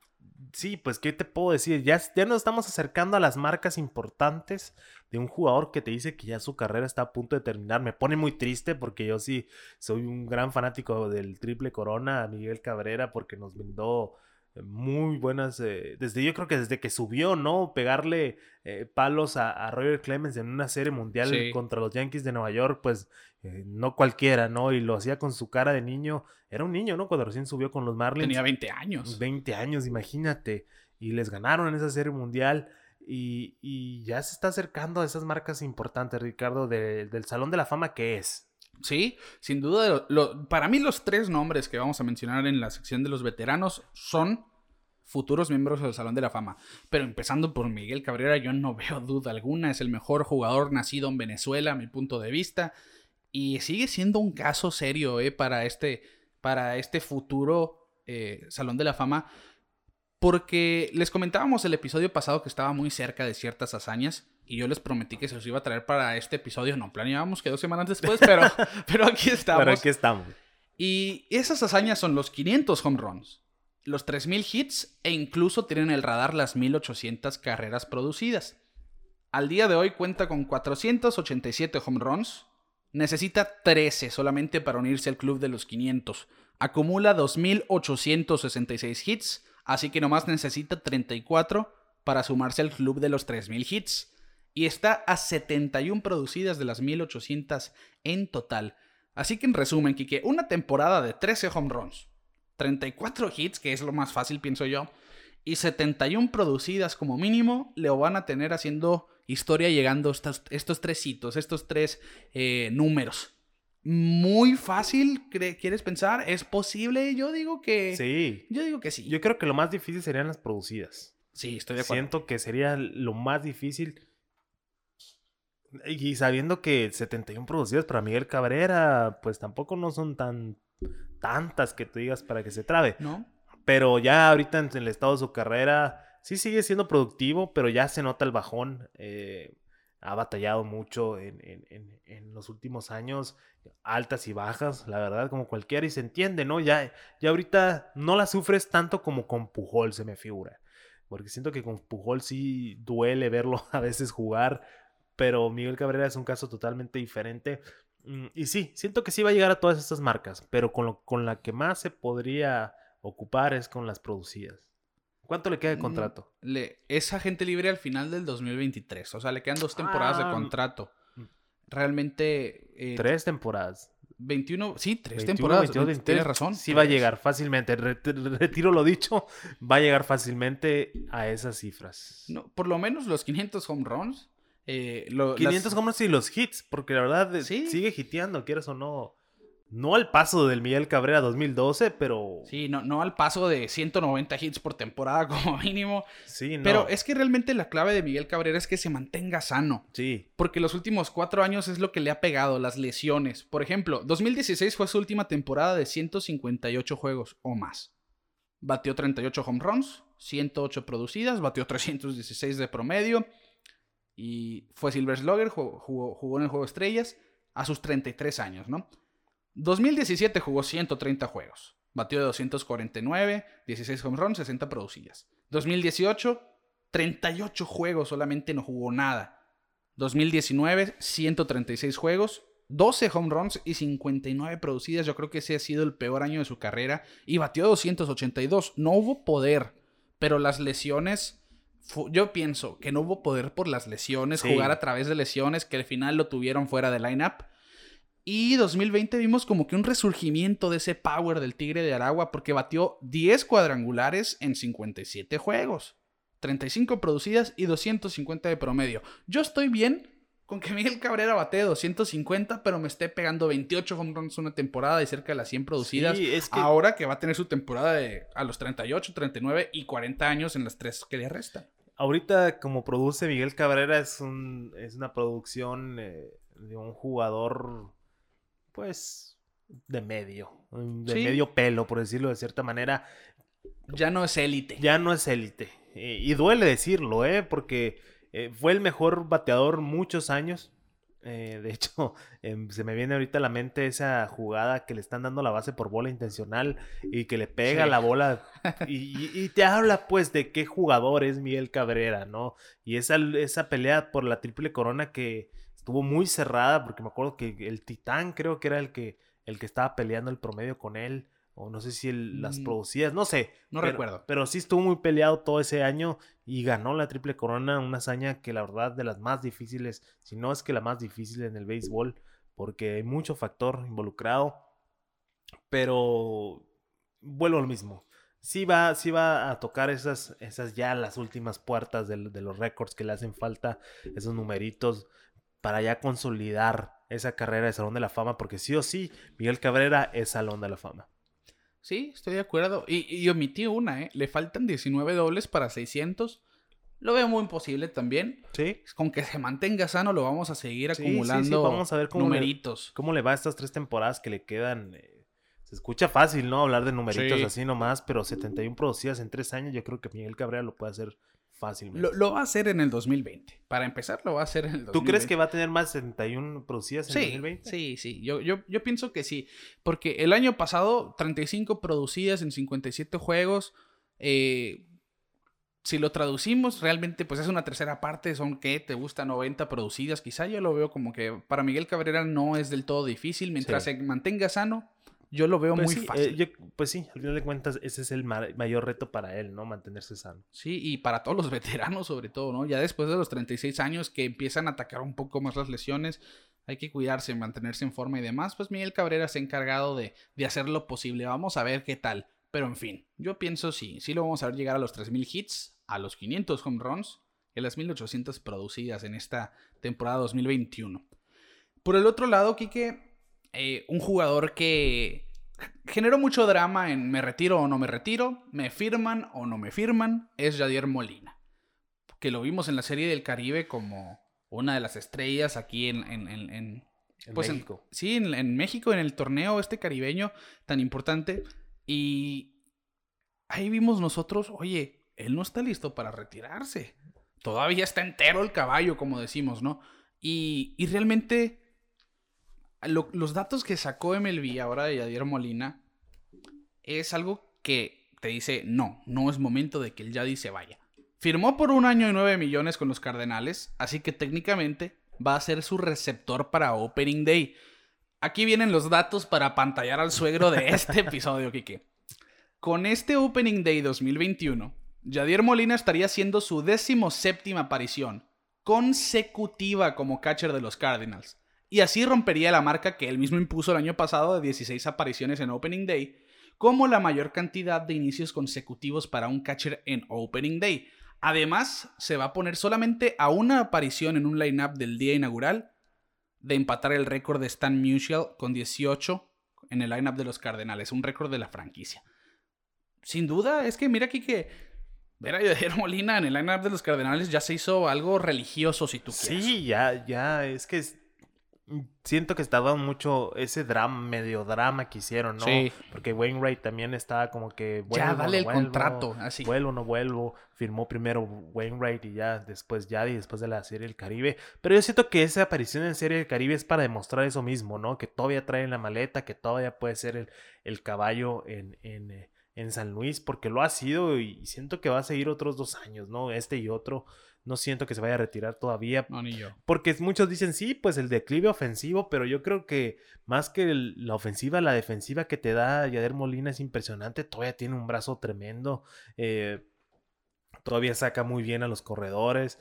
sí, pues, ¿qué te puedo decir? Ya, ya nos estamos acercando a las marcas importantes de un jugador que te dice que ya su carrera está a punto de terminar. Me pone muy triste porque yo sí soy un gran fanático del triple corona, Miguel Cabrera, porque nos brindó muy buenas, eh, desde yo creo que desde que subió, ¿no? Pegarle eh, palos a, Roger Clemens en una serie mundial contra los Yankees de Nueva York, pues eh, no cualquiera, ¿no? Y lo hacía con su cara de niño, era un niño, ¿no? Cuando recién subió con los Marlins. Tenía 20 años. 20 años, imagínate. Y les ganaron en esa serie mundial. Y, ya se está acercando a esas marcas importantes, Ricardo, del Salón de la Fama que es. Sí, sin duda. para mí los tres nombres que vamos a mencionar en la sección de los veteranos son futuros miembros del Salón de la Fama. Pero empezando por Miguel Cabrera, yo no veo duda alguna. Es el mejor jugador nacido en Venezuela, a mi punto de vista. Y sigue siendo un caso serio eh, para, este, para este futuro eh, Salón de la Fama. Porque les comentábamos el episodio pasado que estaba muy cerca de ciertas hazañas. Y yo les prometí que se los iba a traer para este episodio. No planeábamos que dos semanas después, pero, [laughs] [laughs] pero aquí estamos. Pero aquí estamos. Y esas hazañas son los 500 home runs, los 3000 hits e incluso tienen el radar las 1800 carreras producidas. Al día de hoy cuenta con 487 home runs. Necesita 13 solamente para unirse al club de los 500. Acumula 2866 hits, así que nomás necesita 34 para sumarse al club de los 3000 hits y está a 71 producidas de las 1800 en total. Así que en resumen, Kike, una temporada de 13 home runs, 34 hits, que es lo más fácil, pienso yo, y 71 producidas como mínimo, le van a tener haciendo historia llegando estos, estos tres hitos, estos tres eh, números. Muy fácil, ¿quieres pensar? ¿Es posible? Yo digo que... Sí. Yo digo que sí. Yo creo que lo más difícil serían las producidas. Sí, estoy de acuerdo. Siento que sería lo más difícil y sabiendo que 71 producidas para Miguel Cabrera, pues tampoco no son tan tantas que tú digas para que se trabe. No. Pero ya ahorita en el estado de su carrera, sí sigue siendo productivo, pero ya se nota el bajón. Eh, ha batallado mucho en, los últimos años, altas y bajas, la verdad, como cualquiera, y se entiende, ¿no? Ya, ya ahorita no la sufres tanto como con Pujol, se me figura. Porque siento que con Pujol sí duele verlo [laughs] a veces jugar pero Miguel Cabrera es un caso totalmente diferente. Mm, y sí, siento que sí va a llegar a todas estas marcas, pero con, lo, con la que más se podría ocupar es con las producidas. ¿Cuánto le queda de mm, contrato? Le, es agente libre al final del 2023, o sea, le quedan dos temporadas de ah, contrato. Mm. Realmente... Eh, tres temporadas. 21, sí, tres temporadas. tienes razón. Sí va a llegar fácilmente. Retiro lo dicho, va a llegar fácilmente a esas cifras. No, por lo menos los 500 home runs 500 eh, las... y los hits, porque la verdad sigue hiteando, quieras o no. No al paso del Miguel Cabrera 2012, pero. Sí, no, no al paso de 190 hits por temporada [laughs] como mínimo. Sí, no. Pero es que realmente la clave de Miguel Cabrera es que se mantenga sano. Sí. Porque los últimos cuatro años es lo que le ha pegado, las lesiones. Por ejemplo, 2016 fue su última temporada de 158 juegos o más. Batió 38 home runs, 108 producidas, batió 316 de promedio y fue Silver Slugger, jugó, jugó, en el juego Estrellas a sus 33 años, ¿no? 2017 jugó 130 juegos, batió de 249, 16 home runs, 60 producidas. 2018, 38 juegos, solamente no jugó nada. 2019, 136 juegos, 12 home runs y 59 producidas. Yo creo que ese ha sido el peor año de su carrera. Y batió 282. No hubo poder, pero las lesiones. Yo pienso que no hubo poder por las lesiones, jugar a través de lesiones, que al final lo tuvieron fuera de lineup. Y 2020 vimos como que un resurgimiento de ese power del Tigre de Aragua porque batió 10 cuadrangulares en 57 juegos. 35 producidas y 250 de promedio. Yo estoy bien con que Miguel Cabrera bate 250, pero me esté pegando 28 home runs una temporada y cerca de las 100 producidas. Ahora que va a tener su temporada de a los 38, 39 y 40 años en las tres que le restan. Ahorita, como produce Miguel Cabrera, es, un, es una producción eh, de un jugador, pues, de medio, de medio pelo, por decirlo de cierta manera. Ya no es élite. Ya no es élite. y duele decirlo, ¿eh? Porque eh, fue el mejor bateador muchos años. Eh, de [laughs] hecho, em, se me viene ahorita a la mente esa jugada que le están dando la base por bola intencional y que le pega la bola [laughs] y, te habla pues de qué jugador es Miguel Cabrera, ¿no? Y esa, esa pelea por la triple corona que estuvo muy cerrada porque me acuerdo que el Titán creo que era el que, el que estaba peleando el promedio con él o no sé si las mm. producidas, no sé. No recuerdo. Pero sí estuvo muy peleado todo ese año y ganó la Triple Corona, una hazaña que la verdad de las más difíciles, si no es que la más difícil en el béisbol, porque hay mucho factor involucrado. Pero vuelvo al mismo. Sí va, sí va a tocar esas, esas ya las últimas puertas de, de los récords que le hacen falta, esos numeritos, para ya consolidar esa carrera de Salón de la Fama, porque sí o sí, Miguel Cabrera es Salón de la Fama. Sí, estoy de acuerdo. Y, omití una, ¿eh? Le faltan 19 dobles para 600. Lo veo muy imposible también. Sí. Con que se mantenga sano, lo vamos a seguir acumulando. Vamos a ver cómo numeritos. Le, cómo le va estas tres temporadas que le quedan. Eh, se escucha fácil, ¿no? Hablar de numeritos así nomás, pero 71 producidas en tres años, yo creo que Miguel Cabrera lo puede hacer lo, va a hacer en el 2020. Para empezar, lo va a hacer en el 2020. ¿Tú crees que va a tener más 71 producidas en el 2020? Sí, sí. Yo, yo, yo pienso que sí. Porque el año pasado, 35 producidas en 57 juegos. Eh, si lo traducimos, realmente pues es una tercera parte, son que te gusta 90 producidas, quizá yo lo veo como que para Miguel Cabrera no es del todo difícil, mientras se mantenga sano, yo lo veo pues muy eh, fácil. pues sí, al final de cuentas, ese es el mayor reto para él, ¿no? Mantenerse sano. Sí, y para todos los [laughs] veteranos, sobre todo, ¿no? Ya después de los 36 años que empiezan a atacar un poco más las lesiones, hay que cuidarse, mantenerse en forma y demás. Pues Miguel Cabrera se ha encargado de, de hacer lo posible. Vamos a ver qué tal. Pero en fin, yo pienso sí, sí lo vamos a ver llegar a los 3000 hits, a los 500 home runs y a las 1800 producidas en esta temporada 2021. Por el otro lado, Kike, eh, un jugador que generó mucho drama en me retiro o no me retiro, me firman o no me firman, es Jadier Molina, que lo vimos en la serie del Caribe como una de las estrellas aquí en, en, pues México. sí, en, México, en el torneo este caribeño tan importante. Y ahí vimos nosotros, oye, él no está listo para retirarse. Todavía está entero el caballo, como decimos, ¿no? Y, y realmente los datos que sacó MLB ahora de Yadier Molina es algo que te dice, no, no es momento de que el Yadi se vaya. Firmó por un año y nueve millones con los Cardenales, así que técnicamente va a ser su receptor para Opening Day. Aquí vienen los datos para pantallar al suegro de este [laughs] episodio, Kike. Con este Opening Day 2021, Yadier Molina estaría haciendo su décimo séptima aparición consecutiva como catcher de los Cardinals y así rompería la marca que él mismo impuso el año pasado de 16 apariciones en Opening Day, como la mayor cantidad de inicios consecutivos para un catcher en Opening Day. Además, se va a poner solamente a una aparición en un lineup del día inaugural de empatar el récord de Stan Musial con 18 en el lineup de los Cardenales, un récord de la franquicia. Sin duda, es que mira aquí que ver a Yadier Molina en el lineup de los Cardenales ya se hizo algo religioso, si tú quieres. Sí, ya, ya, es que siento que dando mucho ese drama, medio drama que hicieron, ¿no? Sí. Porque Wainwright también estaba como que. Ya, dale no el contrato, así. Vuelvo, no vuelvo. Firmó primero Wainwright y ya después ya y después de la Serie del Caribe. Pero yo siento que esa aparición en Serie del Caribe es para demostrar eso mismo, ¿no? Que todavía trae en la maleta, que todavía puede ser el, el caballo en, en, eh, en San Luis, porque lo ha sido y siento que va a seguir otros dos años, ¿no? Este y otro. No siento que se vaya a retirar todavía. No, ni yo. Porque muchos dicen, sí, pues el declive ofensivo, pero yo creo que más que el- la ofensiva, la defensiva que te da Yader Molina es impresionante. Todavía tiene un brazo tremendo. eh, todavía saca muy bien a los corredores.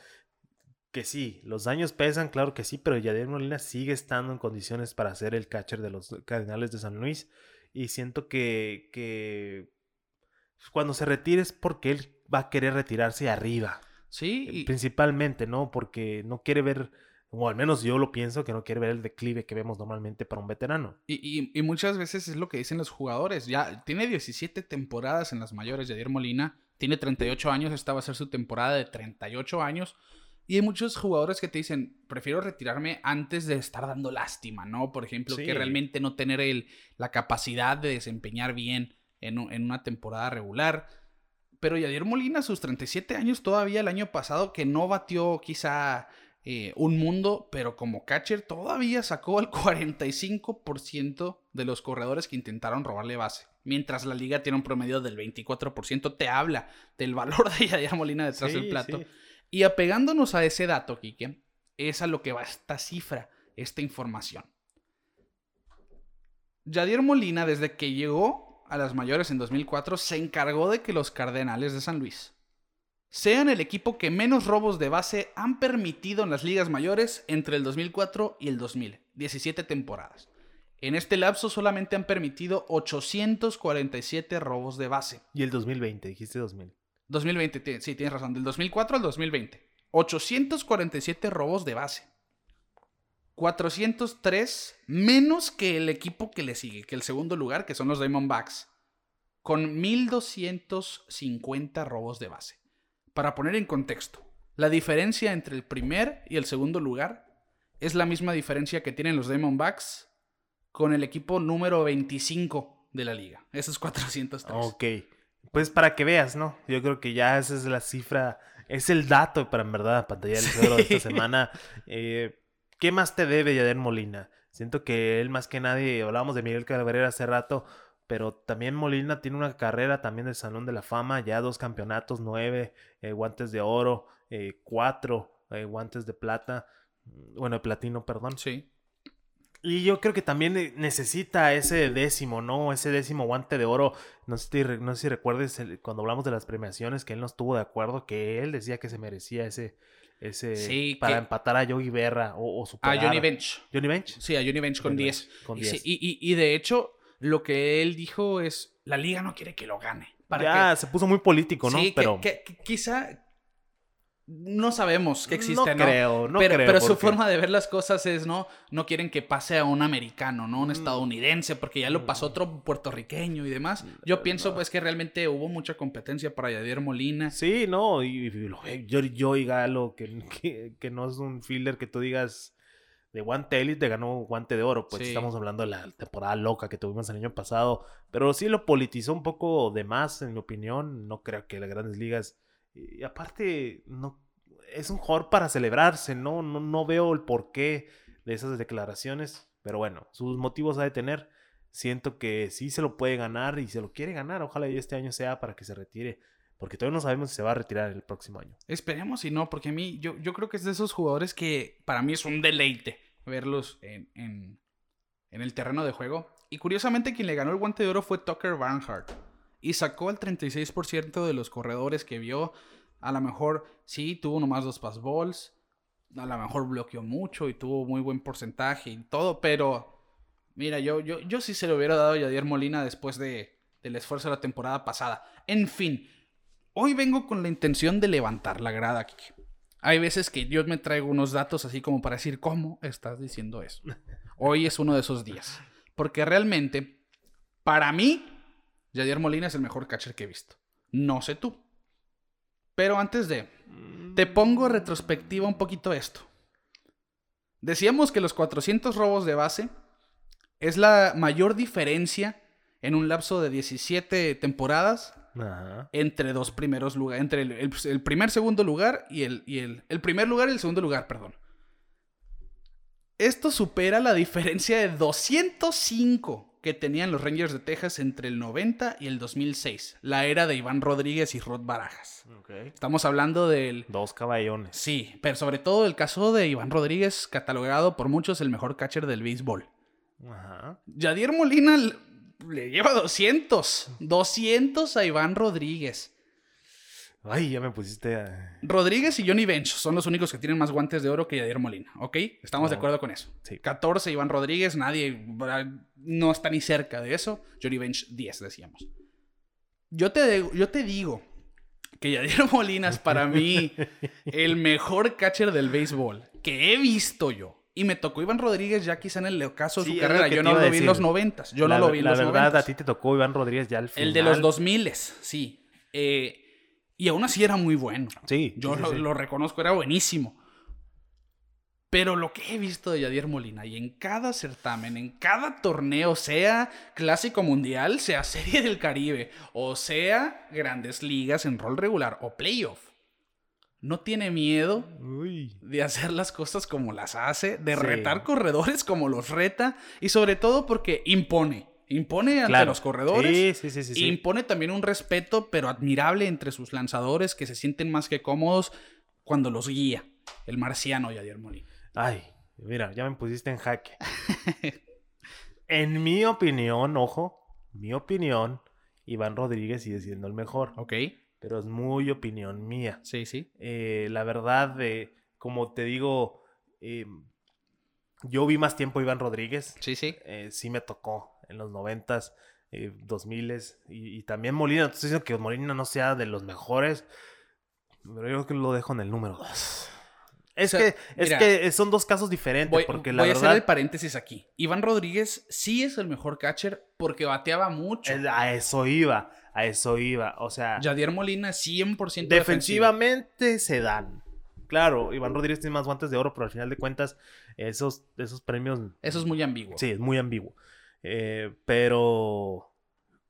Que sí, los daños pesan, claro que sí, pero Yader Molina sigue estando en condiciones para ser el catcher de los Cardenales de San Luis. Y siento que, que cuando se retire es porque él va a querer retirarse arriba. Sí, y- Principalmente, ¿no? Porque no quiere ver, o al menos yo lo pienso, que no quiere ver el declive que vemos normalmente para un veterano. Y, y- y muchas veces es lo que dicen los jugadores. Ya tiene 17 temporadas en las mayores. Yadier Molina tiene 38 años. Esta va a ser su temporada de 38 años. Y hay muchos jugadores que te dicen, prefiero retirarme antes de estar dando lástima, ¿no? Por ejemplo, Sí. que realmente no tener el, la capacidad de desempeñar bien en, en una temporada regular. Pero Yadier Molina, a sus 37 años, todavía el año pasado, que no batió quizá eh, un mundo, pero como catcher todavía sacó el 45% de los corredores que intentaron robarle base. Mientras la liga tiene un promedio del 24%, te habla del valor de Yadier Molina detrás Sí, del plato. sí. Y apegándonos a ese dato, Quique, es a lo que va esta cifra, esta información. Yadier Molina, desde que llegó a las mayores en 2004, se encargó de que los Cardenales de San Luis sean el equipo que menos robos de base han permitido en las ligas mayores entre el 2004 y el 2000, 17 temporadas. En este lapso solamente han permitido 847 robos de base. Y el 2020, dijiste 2000. 2020, ti- sí, tienes razón, del 2004 al 2020. 847 robos de base. 403 menos que el equipo que le sigue, que el segundo lugar, que son los Diamondbacks, con 1250 robos de base. Para poner en contexto, la diferencia entre el primer y el segundo lugar es la misma diferencia que tienen los Diamondbacks con el equipo número 25 de la liga. Esos 403. Ok. Pues para que veas, ¿no? Yo creo que ya esa es la cifra, es el dato para en verdad pantalla del cedro [laughs] de esta semana. Eh, ¿Qué más te debe Yader Molina? Siento que él más que nadie, hablábamos de Miguel Cabrera hace rato, pero también Molina tiene una carrera también del Salón de la Fama, ya dos campeonatos, nueve eh, guantes de oro, eh, cuatro eh, guantes de plata, mm, bueno, de platino, perdón. Sí. Y yo creo que también necesita ese décimo, ¿no? Ese décimo guante de oro. No sé si, re- no sé si recuerdes el- cuando hablamos de las premiaciones que él no estuvo de acuerdo, que él decía que se merecía ese, ese Sí, para que- empatar a Yogi Berra o, o A superar. Johnny Bench. Johnny Bench. Sí, a Johnny Bench con Johnny 10. Bench, con Y, sí, 10. y, y- y de hecho, lo que él dijo es, la liga no quiere que lo gane. Para Ya se puso muy político, ¿no? sí, pero que quizá no sabemos que existe, ¿no? creo, no pero, creo. pero su forma de ver las cosas es, ¿no? No quieren que pase a un americano, ¿no? Un Mm. estadounidense, porque ya lo pasó otro puertorriqueño y demás. Yo pienso, pues, que realmente hubo mucha competencia para Yadier Molina. Sí, no, y, yo, yo y Galo, que, que, que no es un fielder que tú digas de guante élite, ganó guante de oro, pues Sí. estamos hablando de la temporada loca que tuvimos el año pasado, pero sí lo politizó un poco de más, en mi opinión, no creo que las grandes ligas, y aparte, no, es un jugador para celebrarse, no, no, no veo el porqué de esas declaraciones, pero bueno, sus motivos ha de tener. Siento que sí se lo puede ganar y se lo quiere ganar. Ojalá este año sea para que se retire. Porque todavía no sabemos si se va a retirar el próximo año. Esperemos y no, porque a mí, yo, yo creo que es de esos jugadores que para mí es un deleite verlos en, en, en el terreno de juego. Y curiosamente quien le ganó el guante de oro fue Tucker Barnhart. Y sacó el 36% de los corredores que vio. A lo mejor sí, tuvo nomás dos pass balls. A lo mejor bloqueó mucho y tuvo muy buen porcentaje y todo. Pero mira, yo, yo, yo sí se lo hubiera dado a Yadier Molina después de, del esfuerzo de la temporada pasada. En fin, Hoy vengo con la intención de levantar la grada, Kike. Hay veces que yo me traigo unos datos así como para decir, ¿cómo estás diciendo eso? Hoy es uno de esos días. Porque realmente, para mí, Yadier Molina es el mejor catcher que he visto. No sé tú. Pero antes de, te pongo retrospectiva un poquito esto. Decíamos que los 400 robos de base es la mayor diferencia en un lapso de 17 temporadas Ajá. entre dos primeros lugares, entre el, el- el primer, segundo lugar y el, y el, el primer lugar y el segundo lugar, perdón. Esto supera la diferencia de 205 que tenían los Rangers de Texas entre el 90 y el 2006, la era de Iván Rodríguez y Rod Barajas. Ok. Estamos hablando del... Dos caballones. Sí, pero sobre todo el caso de Iván Rodríguez, catalogado por muchos el mejor catcher del béisbol. Ajá. Yadier Molina le lleva 200. 200 a Iván Rodríguez. Ay, ya me pusiste a... Rodríguez y Johnny Bench son los únicos que tienen más guantes de oro que Yadier Molina, ¿ok? Estamos de No. acuerdo con eso. Sí. 14 Iván Rodríguez, nadie no está ni cerca de eso. Johnny Bench 10, decíamos. Yo te, de- yo te digo que Yadier [laughs] Molina es para mí el mejor catcher del béisbol que he visto yo. Y me tocó Iván Rodríguez ya quizá en el ocaso de Sí, su carrera. Yo no lo vi en los noventas. Yo la, no lo vi en la los verdad, noventas. a ti te tocó Iván Rodríguez ya al final. El de los 2000, sí. Eh, y aún así era muy bueno. Sí. Yo sí, lo, sí. lo reconozco, era buenísimo. Pero lo que he visto de Yadier Molina y en cada certamen, en cada torneo, sea Clásico Mundial, sea Serie del Caribe, o sea Grandes Ligas en rol regular o playoff, no tiene miedo Uy. de hacer las cosas como las hace, de Sí. retar corredores como los reta, y sobre todo porque impone. Impone ante Claro. los corredores. Sí, sí, sí, sí. Impone también un respeto, pero admirable entre sus lanzadores que se sienten más que cómodos cuando los guía. El marciano Yadier Molina. Ay, mira, ya me pusiste en jaque. [laughs] en mi opinión, ojo, mi opinión, Iván Rodríguez sigue siendo el mejor. Ok. Pero es muy opinión mía. Sí, sí. Eh, la verdad, eh, como te digo, eh, yo vi más tiempo a Iván Rodríguez. Sí, sí. Eh, sí me tocó en los noventas, eh, dos miles y, y también Molina. Estoy diciendo que Molina no sea de los mejores, pero yo creo que lo dejo en el número dos. Es O sea, que es mira, que son dos casos diferentes Voy, porque la voy a verdad hacer el paréntesis aquí. Iván Rodríguez sí es el mejor catcher porque bateaba mucho. a eso iba, a eso iba, o sea, Yadier Molina es 100% defensivo. defensivamente se dan. Claro, Iván Rodríguez tiene más guantes de oro, pero al final de cuentas esos esos premios Eso es muy ambiguo. Sí, es muy ambiguo. Eh, pero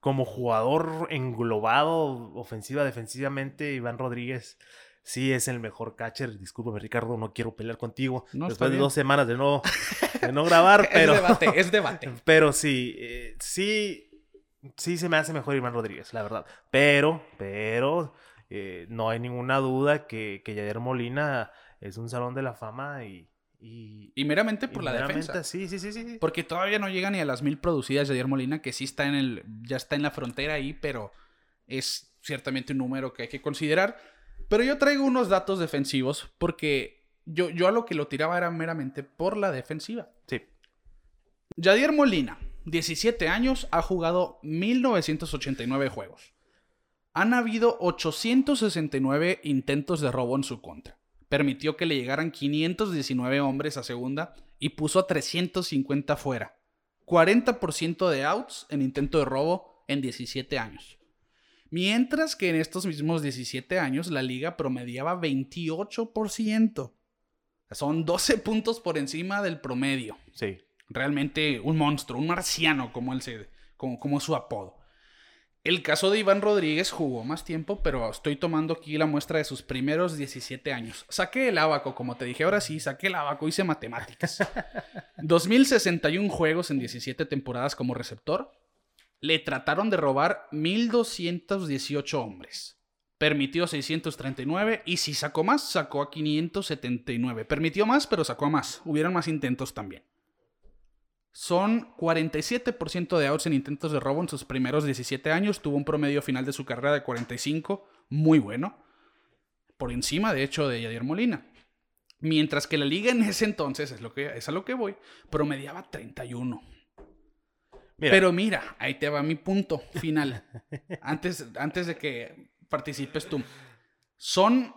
como jugador englobado, ofensiva, defensivamente, Iván Rodríguez sí es el mejor catcher. Discúlpame, Ricardo, no quiero pelear contigo. No, Después de dos semanas de no, [laughs] de no grabar, Es pero, debate, es debate. [laughs] pero sí, eh, sí, sí se me hace mejor Iván Rodríguez, la verdad. Pero, pero, eh, no hay ninguna duda que, que Yadier Molina es un salón de la fama y... y Y meramente por y la meramente, defensa. Sí, sí, sí, sí. Porque todavía no llega ni a las mil producidas de Yadier Molina, que sí está en el. ya está en la frontera ahí, pero es ciertamente un número que hay que considerar. Pero yo traigo unos datos defensivos porque yo, yo a lo que lo tiraba era meramente por la defensiva. Sí. Yadier Molina, 17 años, ha jugado 1989 juegos. Han habido 869 intentos de robo en su contra. Permitió que le llegaran 519 hombres a segunda y puso a 350 fuera. 40% de outs en intento de robo en 17 años. Mientras que en estos mismos 17 años la liga promediaba 28%. Son 12 puntos por encima del promedio Sí. realmente un monstruo, un marciano, como él se, como, como su apodo. El caso de Iván Rodríguez jugó más tiempo, pero estoy tomando aquí la muestra de sus primeros 17 años. Saqué el abaco, como te dije, ahora sí, saqué el abaco, hice matemáticas. [laughs] 2061 juegos en 17 temporadas como receptor. Le trataron de robar 1218 hombres. Permitió 639 y si sacó más, sacó a 579. Permitió más, pero sacó a más. Hubieron más intentos también. Son 47% de outs en intentos de robo en sus primeros 17 años. Tuvo un promedio final de su carrera de 45, muy bueno. Por encima, de hecho, de Yadier Molina. Mientras que la liga en ese entonces, es, lo que, es a lo que voy, promediaba 31. Mira, Pero mira, ahí te va mi punto final. [laughs] antes, antes de que participes tú. Son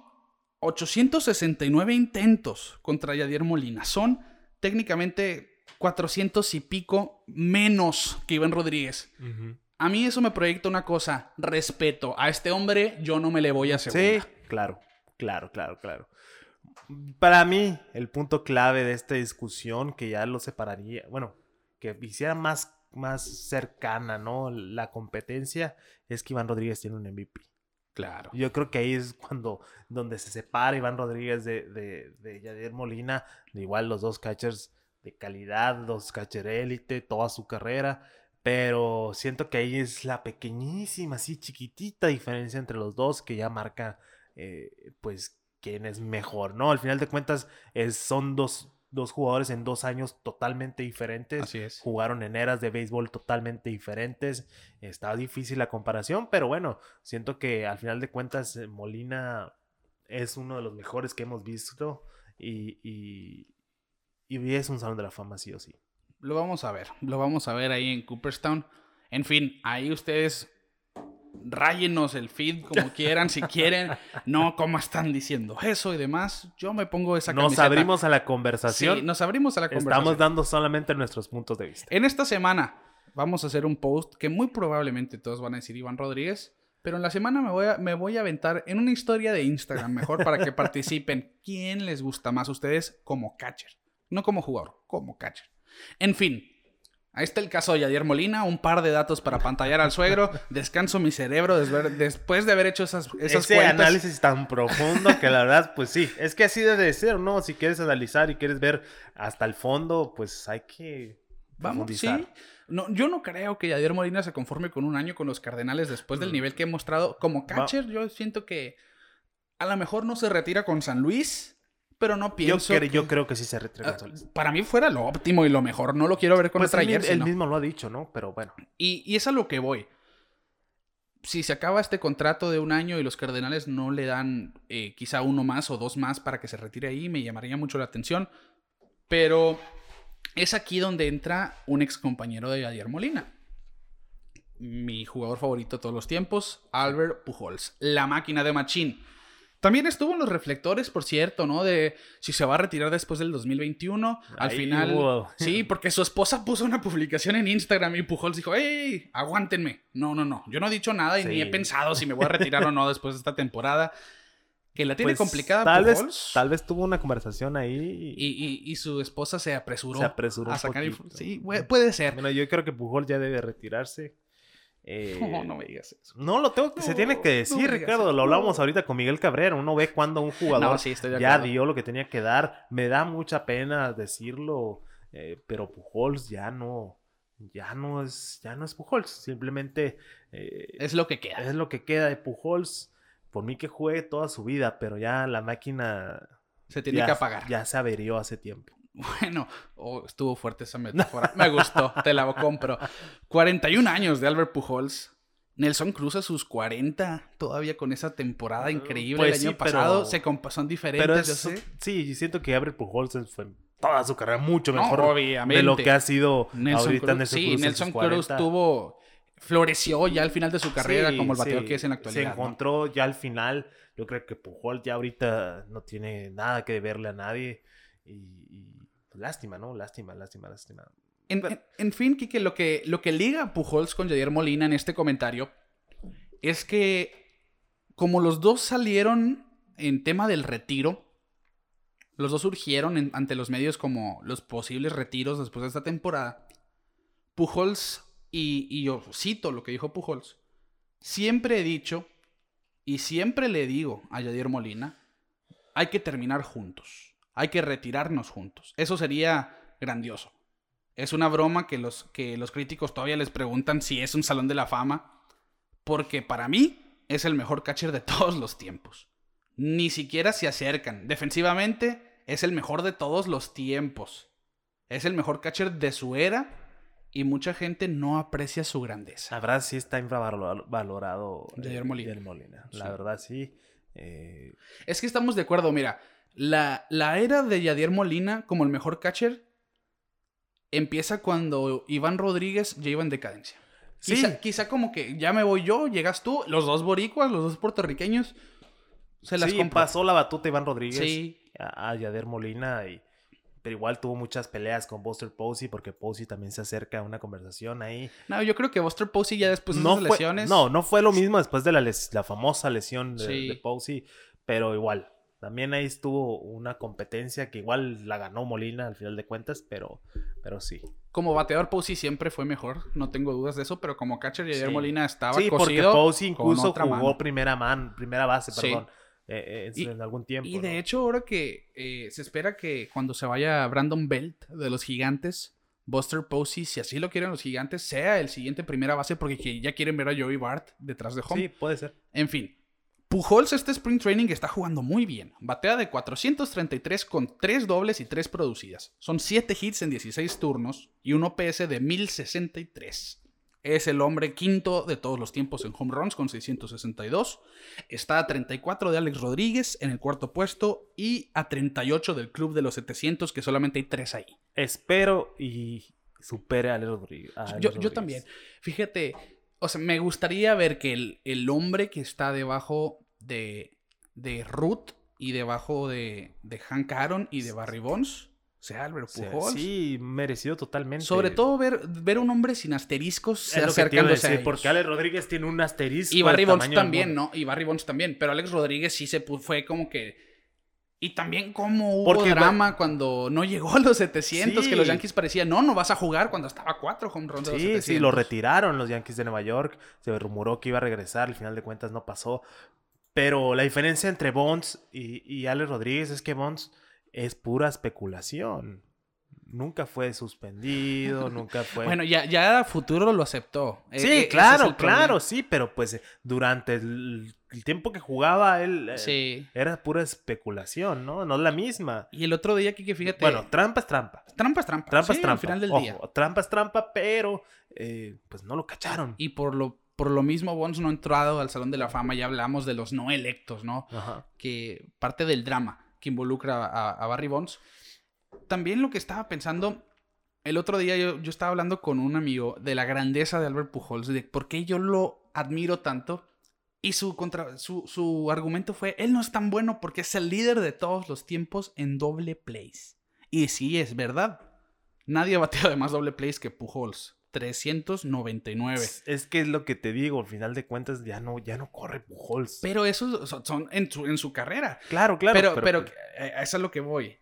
869 intentos contra Yadier Molina. Son técnicamente 400 y pico menos que Iván Rodríguez. A mí eso me proyecta una cosa, respeto. A este hombre yo no me le voy a Sí, segunda. claro, claro, claro, claro. Para mí, el punto clave de esta discusión, que ya lo separaría, bueno, que hiciera más, más cercana, ¿no? La competencia, es que Iván Rodríguez tiene un MVP. Claro. Yo creo que ahí es cuando, donde se separa Iván Rodríguez de, de, de Yadier Molina, de igual los dos catchers de calidad, dos catcher élite, toda su carrera. Pero siento que ahí es la pequeñísima, así chiquitita diferencia entre los dos que ya marca, eh, pues, quién es mejor, ¿no? Al final de cuentas, es, son dos, dos jugadores en dos años totalmente diferentes. Así es. Jugaron en eras de béisbol totalmente diferentes. Está difícil la comparación, pero bueno, siento que al final de cuentas, eh, Molina es uno de los mejores que hemos visto y, y, y es un salón de la fama, sí o sí. Lo vamos a ver, lo vamos a ver ahí en Cooperstown. En fin, ahí ustedes rayenos el feed como [laughs] quieran, si quieren. No, como están diciendo eso y demás. Yo me pongo esa Nos abrimos a la conversación. Sí, nos abrimos a la conversación. Estamos dando solamente nuestros puntos de vista. En esta semana vamos a hacer un post que muy probablemente todos van a decir Iván Rodríguez. Pero en la semana me voy, a, me voy a aventar en una historia de Instagram, mejor para que [laughs] participen. ¿Quién les gusta más a ustedes como catcher? No como jugador, como catcher. En fin, ahí está el caso de Yadier Molina, un par de datos para pantallar al suegro, [laughs] descanso mi cerebro después de haber hecho esas, esas Ese análisis tan profundo que la verdad, pues sí, es que así debe ser, ¿no? Si quieres analizar y quieres ver hasta el fondo, pues hay que Vamos, sí. No, yo no creo que Yadier Molina se conforme con un año con los Cardenales después del mm. nivel que he mostrado. Como catcher, yo siento que a lo mejor no se retira con San Luis, pero no pienso. Yo, yo creo que sí se retira ah, Para mí fuera lo óptimo y lo mejor. No lo quiero ver con pues otra él, mismo lo ha dicho, ¿no? Pero bueno. Y, y es a lo que voy. Si se acaba este contrato de un año y los Cardenales no le dan eh, quizá uno más o dos más para que se retire ahí, me llamaría mucho la atención. Pero es aquí donde entra un ex compañero de Javier Molina. Mi jugador favorito de todos los tiempos, Albert Pujols. La máquina de Machín también estuvo en los reflectores, por cierto, ¿no? De si se va a retirar después del 2021. Al final. Sí, porque su esposa puso una publicación en Instagram y Pujols dijo: ¡Ey! Aguántenme. No, no, no. Yo no he dicho nada y ni he pensado si me voy a retirar o no [laughs] después de esta temporada. Que la tiene pues, complicada tal Vez, tal vez tuvo una conversación ahí. Y, su esposa se apresuró. Se apresuró a sacar. Sí, puede ser. Bueno, yo creo que Pujols ya debe retirarse. Eh, no, no me digas eso. No, lo tengo que, se tiene que decir, Ricardo. Lo hablamos ahorita con Miguel Cabrera. Uno ve cuando un jugador ya dio lo que tenía que dar. Me da mucha pena decirlo, eh, pero Pujols ya no, ya no es, ya no es Pujols. Simplemente eh, es lo que queda. Es lo que queda de Pujols. Por mí que juegue toda su vida, pero ya la máquina se tiene que apagar. Ya se averió hace tiempo. Bueno, oh, estuvo fuerte esa [laughs] metáfora. Me gustó, te la compro. 41 años de Albert Pujols. Nelson Cruz a sus 40, todavía con esa temporada increíble pues el año pasado. Se son diferentes, sé. Sí, siento que Albert Pujols fue toda su carrera mucho mejor de lo que ha sido Nelson ahorita Cruz. Nelson sí, Nelson Cruz tuvo floreció ya al final de su carrera como el bateador que es en la actualidad. Se encontró ya al final. Yo creo que Pujol ya ahorita no tiene nada que deberle a nadie. y lástima, ¿no? Lástima, lástima, lástima. En, fin, Kike, lo que, lo que liga Pujols con Javier Molina en este comentario es que como los dos salieron en tema del retiro, los dos surgieron ante los medios como los posibles retiros después de esta temporada, Pujols, y, y yo cito lo que dijo Pujols, siempre he dicho y siempre le digo a Javier Molina, hay que terminar juntos. Hay que retirarnos juntos. Eso sería grandioso. Es una broma que los, que los críticos todavía les preguntan si es un salón de la fama, porque para mí es el mejor catcher de [laughs] todos los tiempos. Ni siquiera se acercan. Defensivamente es el mejor de todos los tiempos. Es el mejor catcher de su era y mucha gente no aprecia su grandeza. La verdad sí está infravalorado de Molina. Molina. La verdad sí. Eh, es que estamos de acuerdo, mira, la, era de Yadier Molina como el mejor catcher empieza cuando Iván Rodríguez ya iba en decadencia. Quizá, quizá como que ya me voy yo, llegas tú, los dos boricuas, los dos puertorriqueños. Se las sí, pasó la batuta Iván Rodríguez a, Yadier Molina y pero igual tuvo muchas peleas con Buster Posey porque Posey también se acerca a una conversación ahí. No, yo creo que Buster Posey ya después de no esas lesiones. No, no fue lo mismo después de la, la famosa lesión de, de Posey, pero igual también ahí estuvo una competencia que igual la ganó Molina al final de cuentas, pero, pero sí. Como bateador, Posey siempre fue mejor, no tengo dudas de eso, pero como catcher, ayer Sí. Molina estaba Sí, porque Posey incluso jugó mano. primera man, primera base, Sí. perdón, eh, eh, Y- en algún tiempo. Y de ¿no? hecho, ahora que eh, se espera que cuando se vaya Brandon Belt de los gigantes, Buster Posey, si así lo quieren los gigantes, sea el siguiente primera base porque que ya quieren ver a Joey Bart detrás de home. Sí, puede ser. En fin, Pujols este Spring Training está jugando muy bien. Batea de 433 con 3 dobles y 3 producidas. Son 7 hits en 16 turnos y un OPS de 1063. Es el hombre quinto de todos los tiempos en home runs con 662. Está a 34 de Alex Rodríguez en el cuarto puesto y a 38 del club de los 700 que solamente hay 3 ahí. Espero y supere a Alex Rodríguez. a Alex Yo, yo Rodríguez. también. Fíjate, o sea, me gustaría ver que el, el hombre que está debajo de, de Ruth y debajo de, de Hank Aaron y de Barry Bonds sea Albert O sea, Pujols. Sí, merecido totalmente. Sobre todo ver, ver un hombre sin asteriscos es acercándose a ellos. porque Alex Rodríguez tiene un asterisco. Y Barry Bonds también. ¿no? Y Barry Bonds también. Pero Alex Rodríguez sí se fue como que. Y también como hubo Porque va- drama cuando no llegó a los 700, Sí. que los Yankees parecían, no, no vas a jugar cuando estaba a 4 home runs de los Sí, 700. sí, lo retiraron los Yankees de Nueva York. Se rumoró que iba a regresar, al final de cuentas no pasó. Pero la diferencia entre Bonds y, y Alex Rodríguez es que Bonds es pura especulación. Nunca fue suspendido, [laughs] nunca fue... Bueno, ya, ya a futuro lo aceptó. Eh, sí, eh, es claro, problema. claro, sí, pero pues durante el, el tiempo que jugaba él eh, Sí. era pura especulación, ¿no? No es la misma. Y el otro día, Kike, fíjate. Bueno, trampa es trampa. trampa es trampa. Trampa Sí, es trampa. Al final del Ojo, día. trampa es trampa, pero eh, pues no lo cacharon. Y por lo, por lo mismo, Bonds no ha entrado al Salón de la Fama. Ya hablamos de los no electos, ¿no? Ajá. que parte del drama que involucra a, a Barry Bonds. También lo que estaba pensando, el otro día yo, yo estaba hablando con un amigo de la grandeza de Albert Pujols, de por qué yo lo admiro tanto. Y su, contra, su, su argumento fue, él no es tan bueno porque es el líder de todos los tiempos en doble plays. Y sí, es verdad. Nadie ha bateado de más doble plays que Pujols. 399. Es, es que es lo que te digo, al final de cuentas ya no, ya no corre Pujols. Pero esos son, son en, su, en su carrera. claro, claro. pero, pero, eh, a eso es lo que voy.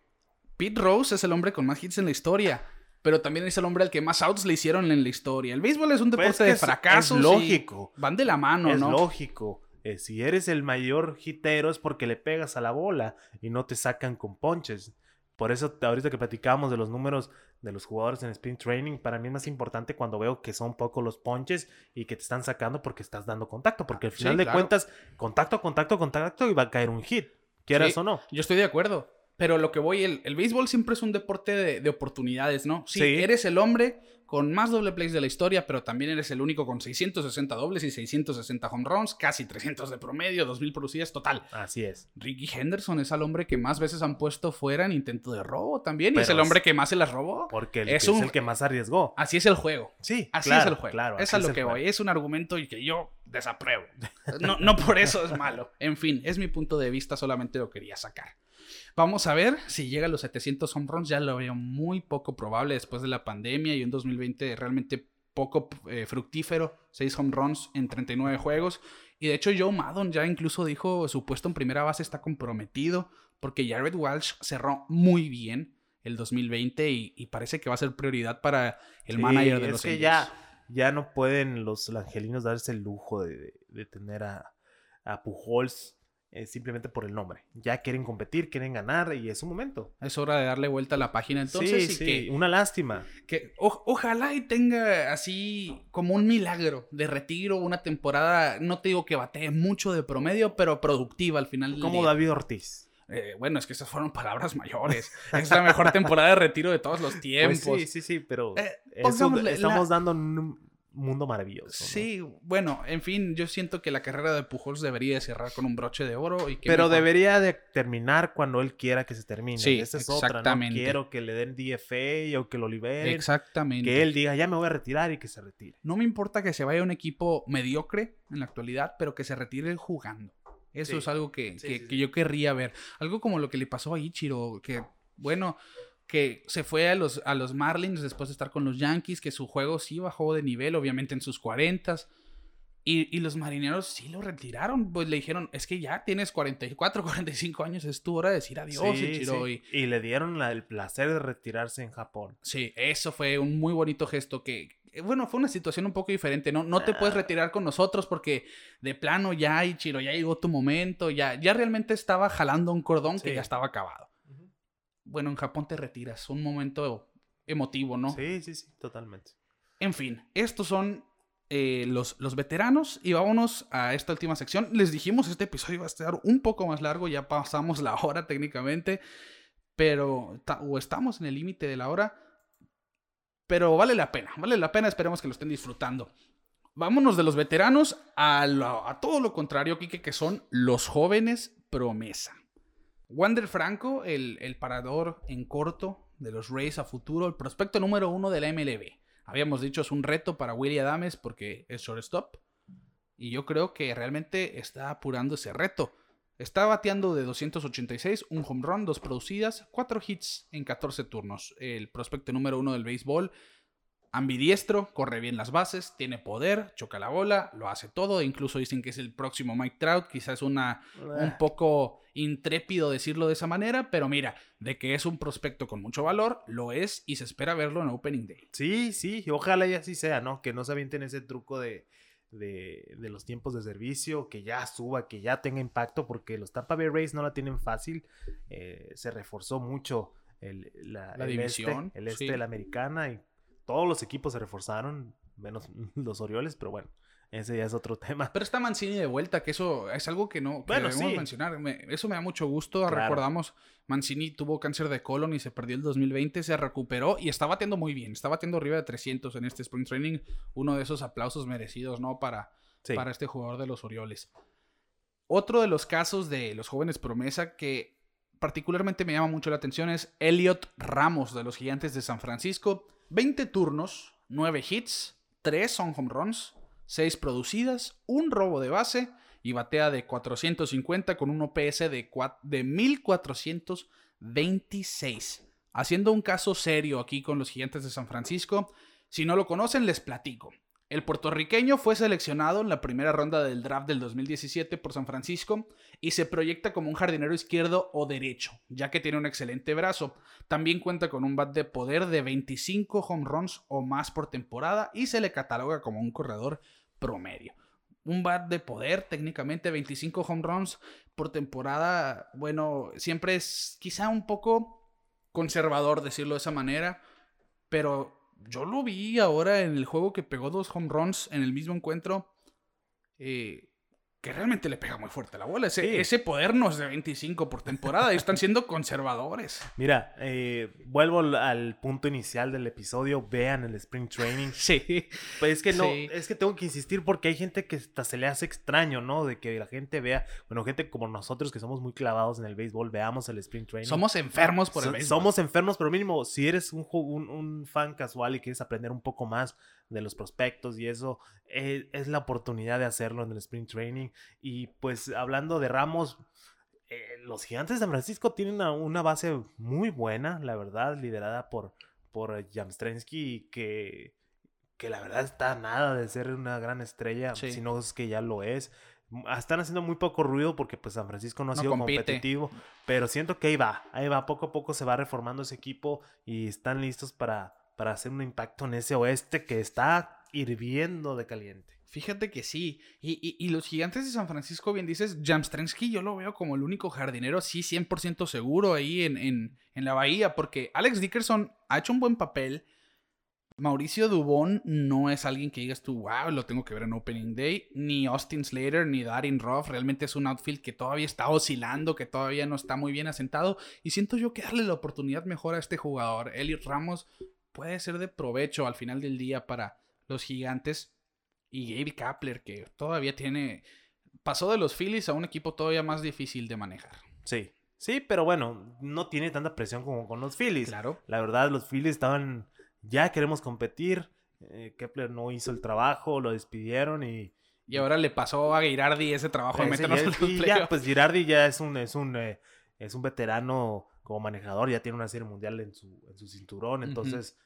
Pete Rose es el hombre con más hits en la historia. Pero también es el hombre al que más outs le hicieron en la historia. El béisbol es un Pues deporte que de es- fracasos. Es y lógico. Van de la mano, es ¿no? lógico. Eh, si eres el mayor hitero es porque le pegas a la bola y no te sacan con ponches. Por eso ahorita que platicábamos de los números de los jugadores en sprint training, para mí es más importante cuando veo que son pocos los ponches y que te están sacando porque estás dando contacto. Porque al Sí, final de claro. cuentas, contacto, contacto, contacto y va a caer un hit. Quieras Sí. o no. Yo estoy de acuerdo. Pero lo que voy, el, el béisbol siempre es un deporte de, de oportunidades, ¿no? Sí, Sí. eres el hombre con más doble plays de la historia, pero también eres el único con 660 dobles y 660 home runs, casi 300 de promedio, 2000 producidas, total. Así es. Ricky Henderson es el hombre que más veces han puesto fuera en intento de robo también, y es el hombre que más se las robó. Porque el Es que un- es el que más arriesgó. Así es el juego. Sí, Así claro, es el juego. Claro, es a lo que juego. voy. Es un argumento que yo desapruebo. No, no por eso es malo. En fin, es mi punto de vista, solamente lo quería sacar. Vamos a ver si llega a los 700 home runs. Ya lo veo muy poco probable después de la pandemia y un 2020 realmente poco eh, fructífero. 6 home runs en 39 juegos. Y de hecho, Joe Maddon ya incluso dijo su puesto en primera base está comprometido porque Jared Walsh cerró muy bien el 2020 y, y parece que va a ser prioridad para el Sí, manager de es los que ya, ya no pueden los angelinos darse el lujo de, de- de tener a, a Pujols eh, simplemente por el nombre. Ya quieren competir, quieren ganar y es su momento. Es hora de darle vuelta a la página entonces sí, y sí, que, una lástima. que o- ojalá y tenga así como un milagro de retiro, una temporada, no te digo que batee mucho de promedio, pero productiva al final del Como día. David Ortiz. Eh, bueno, es que esas fueron palabras mayores. es la mejor temporada de retiro de todos los tiempos. Pues sí, sí, sí, pero Eh, eso- estamos la- dando un mundo maravilloso. ¿no? Sí, bueno, en fin, yo siento que la carrera de Pujols debería cerrar con un broche de oro y que Pero mejor- debería de terminar cuando él quiera que se termine. Sí, Esa es otra. No exactamente. quiero que le den DFA o que lo liberen. Exactamente. Que él diga, ya me voy a retirar y que se retire. No me importa que se vaya a un equipo mediocre en la actualidad, pero que se retire jugando. Eso Sí. es algo que, Sí, que- sí, que sí. yo querría ver. Algo como lo que le pasó a Ichiro, que, bueno, que se fue a los, a los Marlins después de estar con los Yankees, que su juego sí bajó de nivel, obviamente en sus 40 Y, los marineros sí lo retiraron. Pues le dijeron, es que ya tienes 44, 45 [laughs] años, es tu hora de decir adiós, Y... le dieron el placer de retirarse en Japón. Sí, eso fue un muy bonito gesto que, bueno, fue una situación un poco diferente, ¿no? No te puedes ah. retirar con nosotros porque de plano ya, Ichiro, ya llegó tu momento, ya, ya realmente estaba jalando un cordón que ya estaba acabado. Bueno, en Japón te retiras, un momento emotivo, ¿no? Sí, sí, sí, totalmente. En fin, estos son eh, los, los, veteranos y vámonos a esta última sección. Les dijimos, este episodio va a estar un poco más largo, ya pasamos la hora técnicamente, pero o estamos en el límite de la hora, pero vale la pena, vale la pena, esperemos que lo estén disfrutando. Vámonos de los veteranos a, a todo lo contrario, Kike, que son los jóvenes promesa. Wander Franco, el, el parador en corto de los Rays a futuro, el prospecto número uno de la MLB habíamos dicho es un reto para Willie Adames porque es shortstop. Y yo creo que realmente está apurando ese reto. Está bateando de 286, un home run, dos producidas, cuatro hits en 14 turnos. El prospecto número uno del béisbol ambidiestro, corre bien las bases, tiene poder, choca la bola, lo hace todo, incluso dicen que es el próximo Mike Trout, quizás una un poco intrépido decirlo de esa manera, pero mira, de que es un prospecto con mucho valor, lo es y se espera verlo en Opening Day. Sí, sí, ojalá y así sea, ¿no? Que no se avienten ese truco de, de, los tiempos de servicio, que ya suba, que ya tenga impacto, porque los Tampa Bay Rays no la tienen fácil, eh, se reforzó mucho el, la, este, división, el este de la americana y todos los equipos se reforzaron, menos [laughs] los Orioles, pero bueno, ese ya es otro tema. Pero está Mancini de vuelta, que eso es algo que no que debemos mencionar. eso me da mucho gusto. Recordamos, Mancini tuvo cáncer de colon y se perdió el 2020, se recuperó y está batiendo muy bien. Está batiendo arriba de 300 en este Spring Training. Uno de esos aplausos merecidos, ¿no? Para, para este jugador de los Orioles. Otro de los casos de los jóvenes promesa que particularmente me llama mucho la atención es Elliot Ramos de los Gigantes de San Francisco 20 turnos, 9 hits, 3 son home runs, 6 producidas, un robo de base y batea de 450 con un OPS de, de 1426. Haciendo un caso serio aquí con los gigantes de San Francisco. Si no lo conocen, les platico. El puertorriqueño fue seleccionado en la primera ronda del draft del 2017 por San Francisco y se proyecta como un jardinero izquierdo o derecho, ya que tiene un excelente brazo. También cuenta con un bat de poder de 25 home runs o más por temporada y se le cataloga como un corredor promedio. Un bat de poder, técnicamente 25 home runs por temporada, bueno, siempre es quizá un poco conservador decirlo de esa manera, pero yo lo vi ahora en el juego que pegó dos home runs en el mismo encuentro. Eh, que realmente le pega muy fuerte la bola. Ese, ese poder no es de 25 por temporada y están siendo [laughs] conservadores. Mira, eh, vuelvo al punto inicial del episodio. Vean el Spring Training. [laughs] Sí. Pues es que no, es que tengo que insistir porque hay gente que hasta se le hace extraño, ¿no? De que la gente vea, bueno, gente como nosotros que somos muy clavados en el béisbol, veamos el Spring Training. Somos enfermos por el béisbol. Somos enfermos, pero mínimo, si eres un, un, un fan casual y quieres aprender un poco más de los prospectos y eso, eh, es la oportunidad de hacerlo en el Spring Training. Y pues hablando de Ramos, eh, los Gigantes de San Francisco tienen una, base muy buena, la verdad, liderada por, por Jamstrensky, que, que la verdad está nada de ser una gran estrella, si no es que ya lo es. Están haciendo muy poco ruido porque pues San Francisco no ha sido competitivo, pero siento que ahí va, ahí va, poco a poco se va reformando ese equipo y están listos para, para hacer un impacto en ese oeste que está hirviendo de caliente. Fíjate que sí. Y, los gigantes de San Francisco, bien dices, Jamstrensky yo lo veo como el único jardinero, sí, 100% seguro ahí en, en, en, la bahía, porque Alex Dickerson ha hecho un buen papel. Mauricio Dubón no es alguien que digas tú, wow, lo tengo que ver en Opening Day. Ni Austin Slater, ni Darin Ruff. Realmente es un outfield que todavía está oscilando, que todavía no está muy bien asentado. Y siento yo que darle la oportunidad mejor a este jugador. Elliot Ramos puede ser de provecho al final del día para los gigantes. Y Gabe Kapler, que todavía tiene. Pasó de los Phillies a un equipo todavía más difícil de manejar. Sí. Sí, pero bueno, no tiene tanta presión como con los Phillies. Claro. La verdad, los Phillies estaban. Ya queremos competir. Eh, Kepler no hizo el trabajo, lo despidieron y. Y ahora le pasó a Girardi ese trabajo de meternos ya, pues Girardi ya es un, es un, eh, es un veterano como manejador, ya tiene una serie mundial en su, en su cinturón, entonces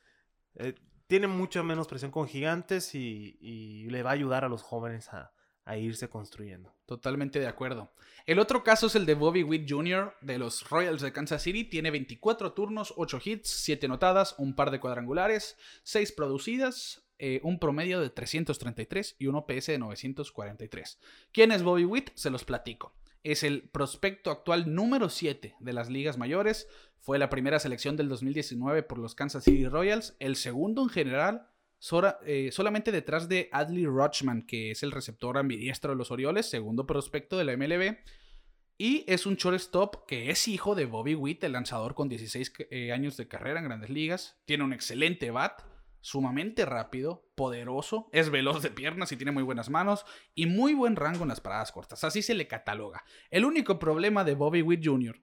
eh, tiene mucha menos presión con gigantes y, le va a ayudar a los jóvenes a, irse construyendo. Totalmente de acuerdo. El otro caso es el de Bobby Witt Jr. de los Royals de Kansas City. Tiene 24 turnos, 8 hits, 7 notadas, un par de cuadrangulares, 6 producidas, eh, un promedio de 333 y un OPS de 943. ¿Quién es Bobby Witt? Se los platico. Es el prospecto actual número 7 de las ligas mayores. Fue la primera selección del 2019 por los Kansas City Royals, el segundo en general eh, solamente detrás de Adley Rutschman, que es el receptor ambidiestro de los Orioles, segundo prospecto de la MLB. Y es un shortstop que es hijo de Bobby Witt, el lanzador con 16 eh, años de carrera en grandes ligas. Tiene un excelente bat, sumamente rápido, poderoso, es veloz de piernas y tiene muy buenas manos y muy buen rango en las paradas cortas. Así se le cataloga. El único problema de Bobby Witt Jr.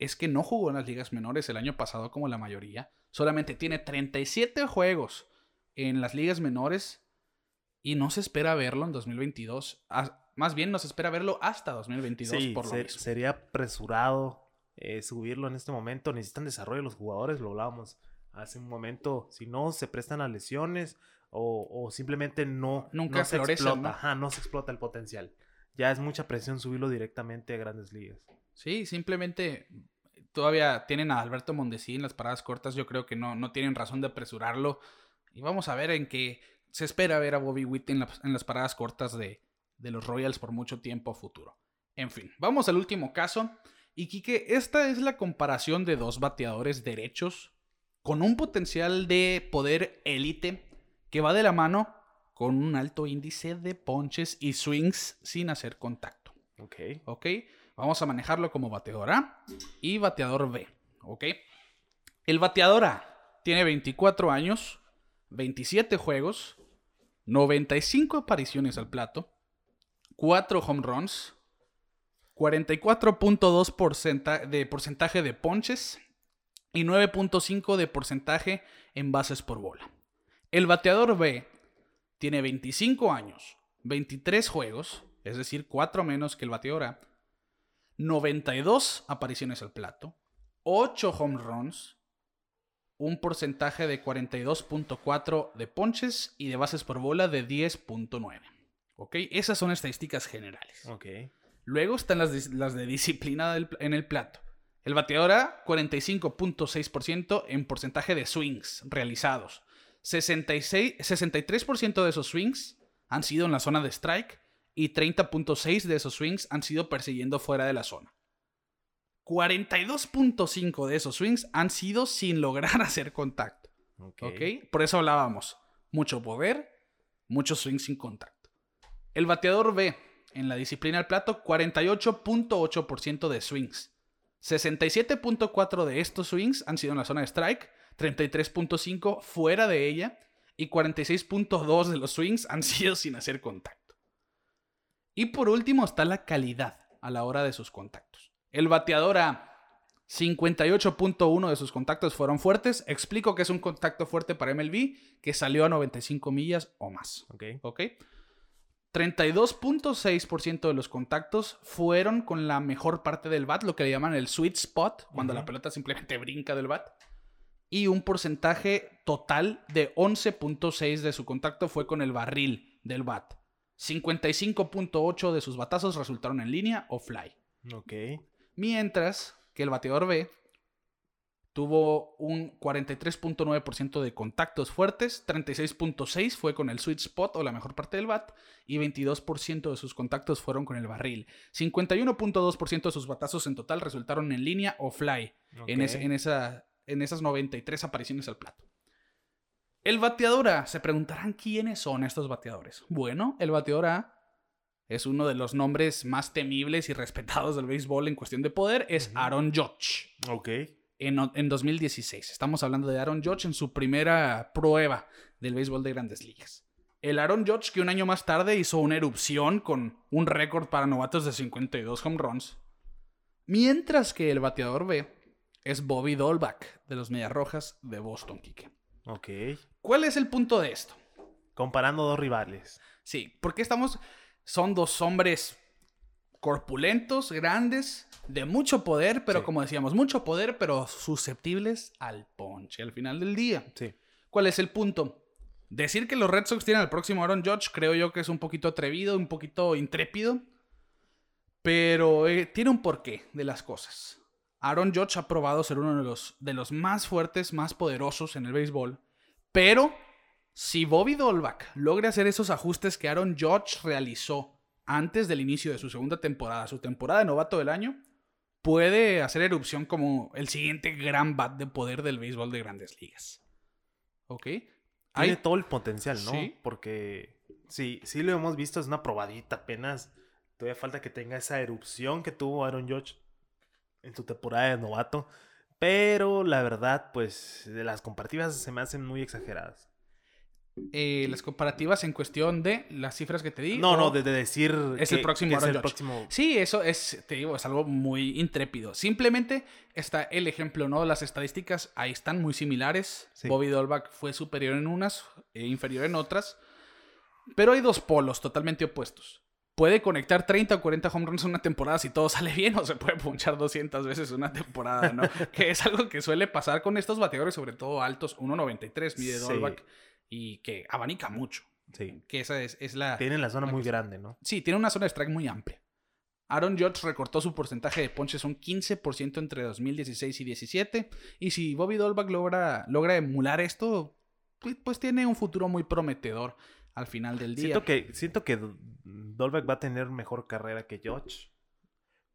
es que no jugó en las ligas menores el año pasado como la mayoría. Solamente tiene 37 juegos en las ligas menores y no se espera verlo en 2022. Más bien, no se espera verlo hasta 2022 por lo Sería apresurado eh, subirlo en este momento. Necesitan desarrollo los jugadores, lo hablábamos hace un momento. Si no, se prestan a lesiones o, simplemente no, Nunca se explota. ¿no? se explota el potencial. Ya es mucha presión subirlo directamente a grandes ligas. Sí, simplemente todavía tienen a Alberto Mondesi en las paradas cortas. Yo creo que no, no tienen razón de apresurarlo. Y vamos a ver en qué se espera ver a Bobby Witt en, las paradas cortas de, de, los Royals por mucho tiempo futuro. En fin, vamos al último caso. Y Kike, esta es la comparación de dos bateadores derechos con un potencial de poder élite que va de la mano con un alto índice de ponches y swings sin hacer contacto. Ok. Ok. Vamos a manejarlo como bateador A y bateador B. Ok. El bateador A tiene 24 años, 27 juegos, 95 apariciones al plato, 4 home runs, 44.2% de porcentaje de ponches y 9.5 de porcentaje en bases por bola. El bateador B tiene 25 años, 23 juegos, es decir, 4 menos que el bateador A, 92 apariciones al plato, 8 home runs, un porcentaje de 42.4 de ponches y de bases por bola de 10.9. ¿Ok? Esas son estadísticas generales. Ok. Luego están las de, disciplina en el plato. El bateador A, 45.6% en porcentaje de swings realizados. 66, 63% de esos swings han sido en la zona de strike y 30.6% de esos swings han sido persiguiendo fuera de la zona. 42.5 de esos swings han sido sin lograr [laughs] hacer contacto. Okay. Por eso hablábamos. Mucho poder, muchos swings sin contacto. El bateador B en la disciplina al plato, 48.8% de swings. 67.4 de estos swings han sido en la zona de strike, 33.5 fuera de ella y 46.2 de los swings han sido sin hacer contacto. Y por último está la calidad a la hora de sus contactos. El bateador a 58.1 de sus contactos fueron fuertes. Explico que es un contacto fuerte para MLB que salió a 95 millas o más. Ok. Ok. 32.6% de los contactos fueron con la mejor parte del bat, lo que le llaman el sweet spot, cuando la pelota simplemente brinca del bat. Y un porcentaje total de 11.6 de su contacto fue con el barril del bat. 55.8 de sus batazos resultaron en línea o fly. Ok. Mientras que el bateador B tuvo un 43.9% de contactos fuertes, 36.6% fue con el sweet spot o la mejor parte del bat y 22% de sus contactos fueron con el barril. 51.2% de sus batazos en total resultaron en línea o fly en, en, esa, en esas 93 apariciones al plato. El bateador A, se preguntarán quiénes son estos bateadores. Bueno, el bateador A es uno de los nombres más temibles y respetados del béisbol en cuestión de poder, es Aaron Judge. Ok. En, en, 2016. Estamos hablando de Aaron Judge en su primera prueba del béisbol de grandes ligas. El Aaron Judge que un año más tarde hizo una erupción con un récord para novatos de 52 home runs. Mientras que el bateador B es Bobby Dolbach de los Medias Rojas de Boston, Kike. Ok. ¿Cuál es el punto de esto? Comparando dos rivales. Sí, porque estamos son dos hombres corpulentos, grandes, de mucho poder, pero como decíamos, mucho poder, pero susceptibles al ponche al final del día. Sí. ¿Cuál es el punto? Decir que los Red Sox tienen al próximo Aaron Judge creo yo que es un poquito atrevido, un poquito intrépido, pero eh, tiene un porqué de las cosas. Aaron Judge ha probado ser uno de los, de los más fuertes, más poderosos en el béisbol, pero si Bobby Dolbach logra hacer esos ajustes que Aaron Judge realizó antes del inicio de su segunda temporada, su temporada de novato del año, puede hacer erupción como el siguiente gran bat de poder del béisbol de grandes ligas. ¿Ok? Tiene todo el potencial, ¿no? Porque sí, sí lo hemos visto, es una probadita apenas. Todavía falta que tenga esa erupción que tuvo Aaron Judge en su temporada de novato. Pero la verdad, pues, de las comparativas se me hacen muy exageradas. Eh, las comparativas en cuestión de las cifras que te di. No, no, de, decir. Es el próximo próximo... Sí, eso es, te digo, es algo muy intrépido. Simplemente está el ejemplo, ¿no? Las estadísticas ahí están muy similares. Bobby Dolbach fue superior en unas e inferior en otras. Pero hay dos polos totalmente opuestos. Puede conectar 30 o 40 home runs en una temporada si todo sale bien, o se puede punchar 200 veces una temporada, ¿no? [laughs] que es algo que suele pasar con estos bateadores, sobre todo altos. 1.93 mide Dolbach y que abanica mucho. Sí. Que esa es, la. Tiene la zona muy grande, ¿no? Sí, tiene una zona de strike muy amplia. Aaron Judge recortó su porcentaje de ponches un 15% entre 2016 y 17. Y si Bobby Dolbach logra, logra emular esto, pues, pues, tiene un futuro muy prometedor al final del día. Siento que, siento que Dolbach va a tener mejor carrera que Judge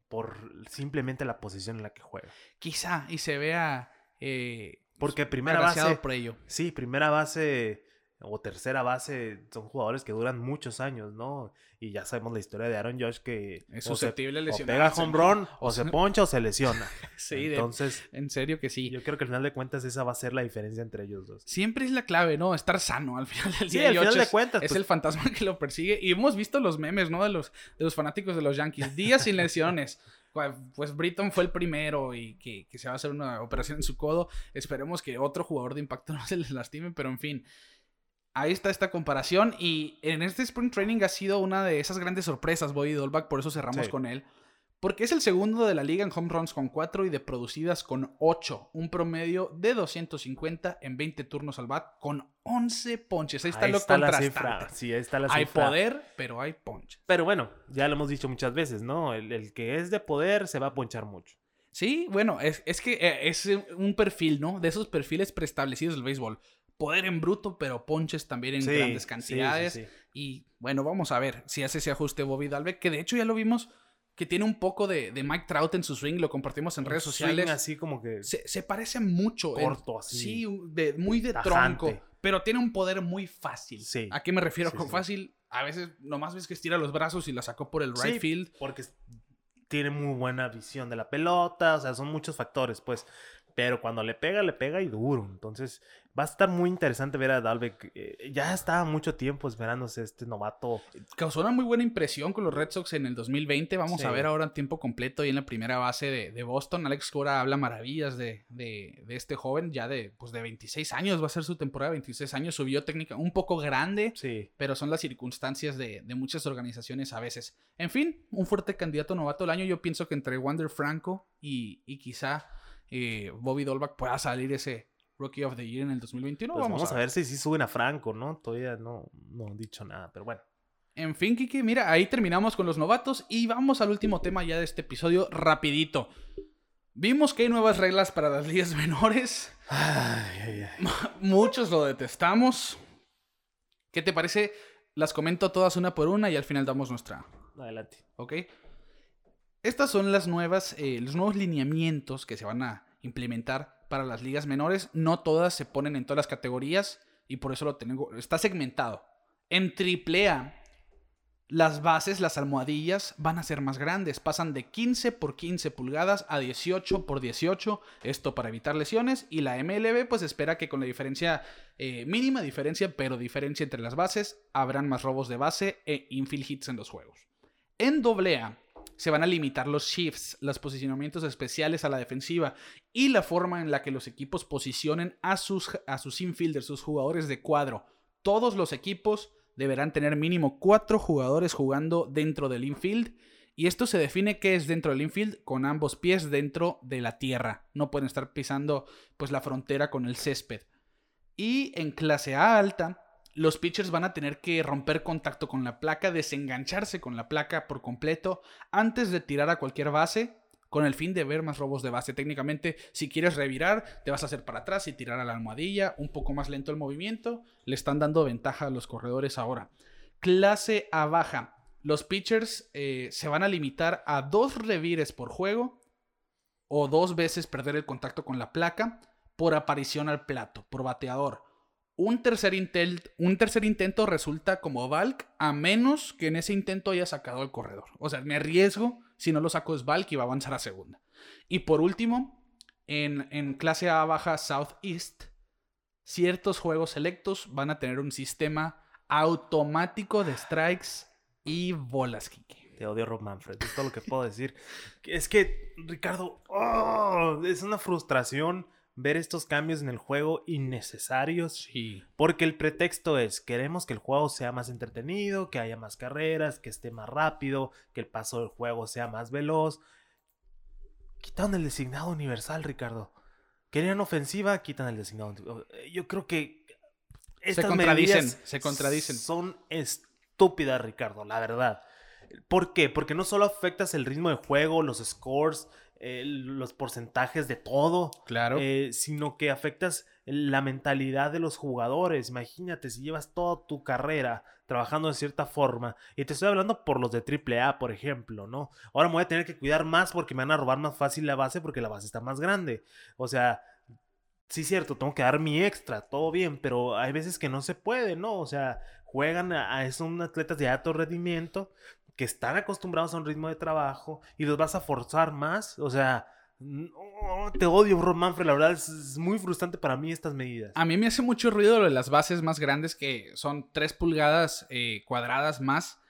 por simplemente la posición en la que juega. Quizá, y se vea. Eh, porque primera base. Por ello. Sí, primera base o tercera base son jugadores que duran muchos años, ¿no? Y ya sabemos la historia de Aaron Josh que es susceptible o, pega home run, [laughs] o se poncha o se lesiona. [laughs] sí, entonces en serio que sí. Yo creo que al final de cuentas esa va a ser la diferencia entre ellos dos. Siempre es la clave, ¿no? Estar sano al final del día. Sí, al final de cuentas es, pues el fantasma que lo persigue y hemos visto los memes, ¿no? De los de los fanáticos de los Yankees, días sin lesiones. [laughs] pues Britton fue el primero y que, que, se va a hacer una operación en su codo. Esperemos que otro jugador de impacto no se les lastime, pero en fin ahí está esta comparación. Y en este Spring Training ha sido una de esas grandes sorpresas, Bobby Dolbach, por eso cerramos con él. Porque es el segundo de la liga en home runs con 4 y de producidas con 8. Un promedio de 250 en 20 turnos al bat con 11 ponches. Ahí está lo está La cifra. Sí, ahí está la hay poder, pero hay ponches. Pero bueno, ya lo hemos dicho muchas veces, ¿no? El, el que es de poder se va a ponchar mucho. Sí, bueno, es, es que eh, es un perfil, ¿no? De esos perfiles preestablecidos del béisbol poder en bruto, pero ponches también en grandes cantidades. y bueno, vamos a ver si hace ese ajuste Bobby Dalbeck, que de hecho ya lo vimos que tiene un poco de, Mike Trout en su swing, lo compartimos en redes sociales. así como que. Se, parece mucho. Corto, así. Sí, de, muy de tronco. Pero tiene un poder muy fácil. ¿A qué me refiero con fácil? A veces nomás ves que estira los brazos y la sacó por el right field. Porque tiene muy buena visión de la pelota. O sea, son muchos factores, pues. Pero cuando le pega, le pega y duro. Entonces, va a estar muy interesante ver a Dalbeck. Eh, ya estaba mucho tiempo esperándose este novato. Causó una muy buena impresión con los Red Sox en el 2020. Vamos a ver ahora en tiempo completo y en la primera base de, Boston. Alex Cora habla maravillas de, este joven, ya de, pues de 26 años. Va a ser su temporada 26 años. Subió técnica un poco grande, sí. pero son las circunstancias de, muchas organizaciones a veces. En fin, un fuerte candidato novato del año. Yo pienso que entre Wander Franco y, y quizá eh, Bobby Dolbach pueda salir ese Rookie of the Year en el 2021. Pues vamos, a ver. si sí suben a Franco, ¿no? Todavía no, no han dicho nada, pero bueno. En fin, Kiki, mira, ahí terminamos con los novatos y vamos al último tema ya de este episodio rapidito. Vimos que hay nuevas reglas para las [laughs] ligas menores. [laughs] Muchos lo detestamos. ¿Qué te parece? Las comento todas una por una y al final damos nuestra. Adelante. ¿Ok? Estas son las nuevas, eh, los nuevos lineamientos que se van a implementar para las ligas menores. No todas se ponen en todas las categorías y por eso lo tengo. Está segmentado. En AAA, las bases, las almohadillas van a ser más grandes. Pasan de 15 por 15 pulgadas a 18 por 18. Esto para evitar lesiones. Y la MLB pues espera que con la diferencia, eh, mínima diferencia, pero diferencia entre las bases, habrán más robos de base e infield hits en los juegos. En AA se van a limitar los shifts, los posicionamientos especiales a la defensiva y la forma en la que los equipos posicionen a sus, a sus infielders, sus jugadores de cuadro. Todos los equipos deberán tener mínimo cuatro jugadores jugando dentro del infield. Y esto se define que es dentro del infield con ambos pies dentro de la tierra. No pueden estar pisando pues la frontera con el césped. Y en clase A alta, los pitchers van a tener que romper contacto con la placa, desengancharse con la placa por completo antes de tirar a cualquier base con el fin de ver más robos de base. Técnicamente, si quieres revirar, te vas a hacer para atrás y tirar a la almohadilla, un poco más lento el movimiento. Le están dando ventaja a los corredores ahora. Clase A baja. Los pitchers eh, se van a limitar a dos revires por juego o dos veces perder el contacto con la placa por aparición al plato, por bateador. Un tercer, un tercer intento resulta como Valk a menos que en ese intento haya sacado al corredor. O sea, me arriesgo si no lo saco es Valk y va a avanzar a segunda. Y por último, en, en clase A baja Southeast, ciertos juegos selectos van a tener un sistema automático de strikes y bolas, Kike. Te odio Rob Manfred, es todo lo que puedo decir. [laughs] Es que, Ricardo, oh, es una frustración ver estos cambios en el juego innecesarios. Sí. Porque el pretexto es, queremos que el juego sea más entretenido, que haya más carreras, que esté más rápido, que el paso del juego sea más veloz. Quitan el designado universal, Ricardo. Querían ofensiva, quitan el designado. Yo creo que estas se contradicen, se contradicen. Son estúpidas, Ricardo, la verdad. ¿Por qué? Porque no solo afectas el ritmo de juego, los scores, los porcentajes de todo. Claro. Eh, sino que afectas la mentalidad de los jugadores. Imagínate si llevas toda tu carrera trabajando de cierta forma. Y te estoy hablando por los de AAA, por ejemplo, ¿no? Ahora me voy a tener que cuidar más porque me van a robar más fácil la base porque la base está más grande. O sea, sí cierto, tengo que dar mi extra, todo bien, pero hay veces que no se puede, ¿no? O sea, juegan a, a son atletas de alto rendimiento que están acostumbrados a un ritmo de trabajo y los vas a forzar más. O sea, te odio, Ron Manfred. La verdad es, muy frustrante para mí estas medidas. A mí me hace mucho ruido lo de las bases más grandes que son 3 pulgadas eh, cuadradas más.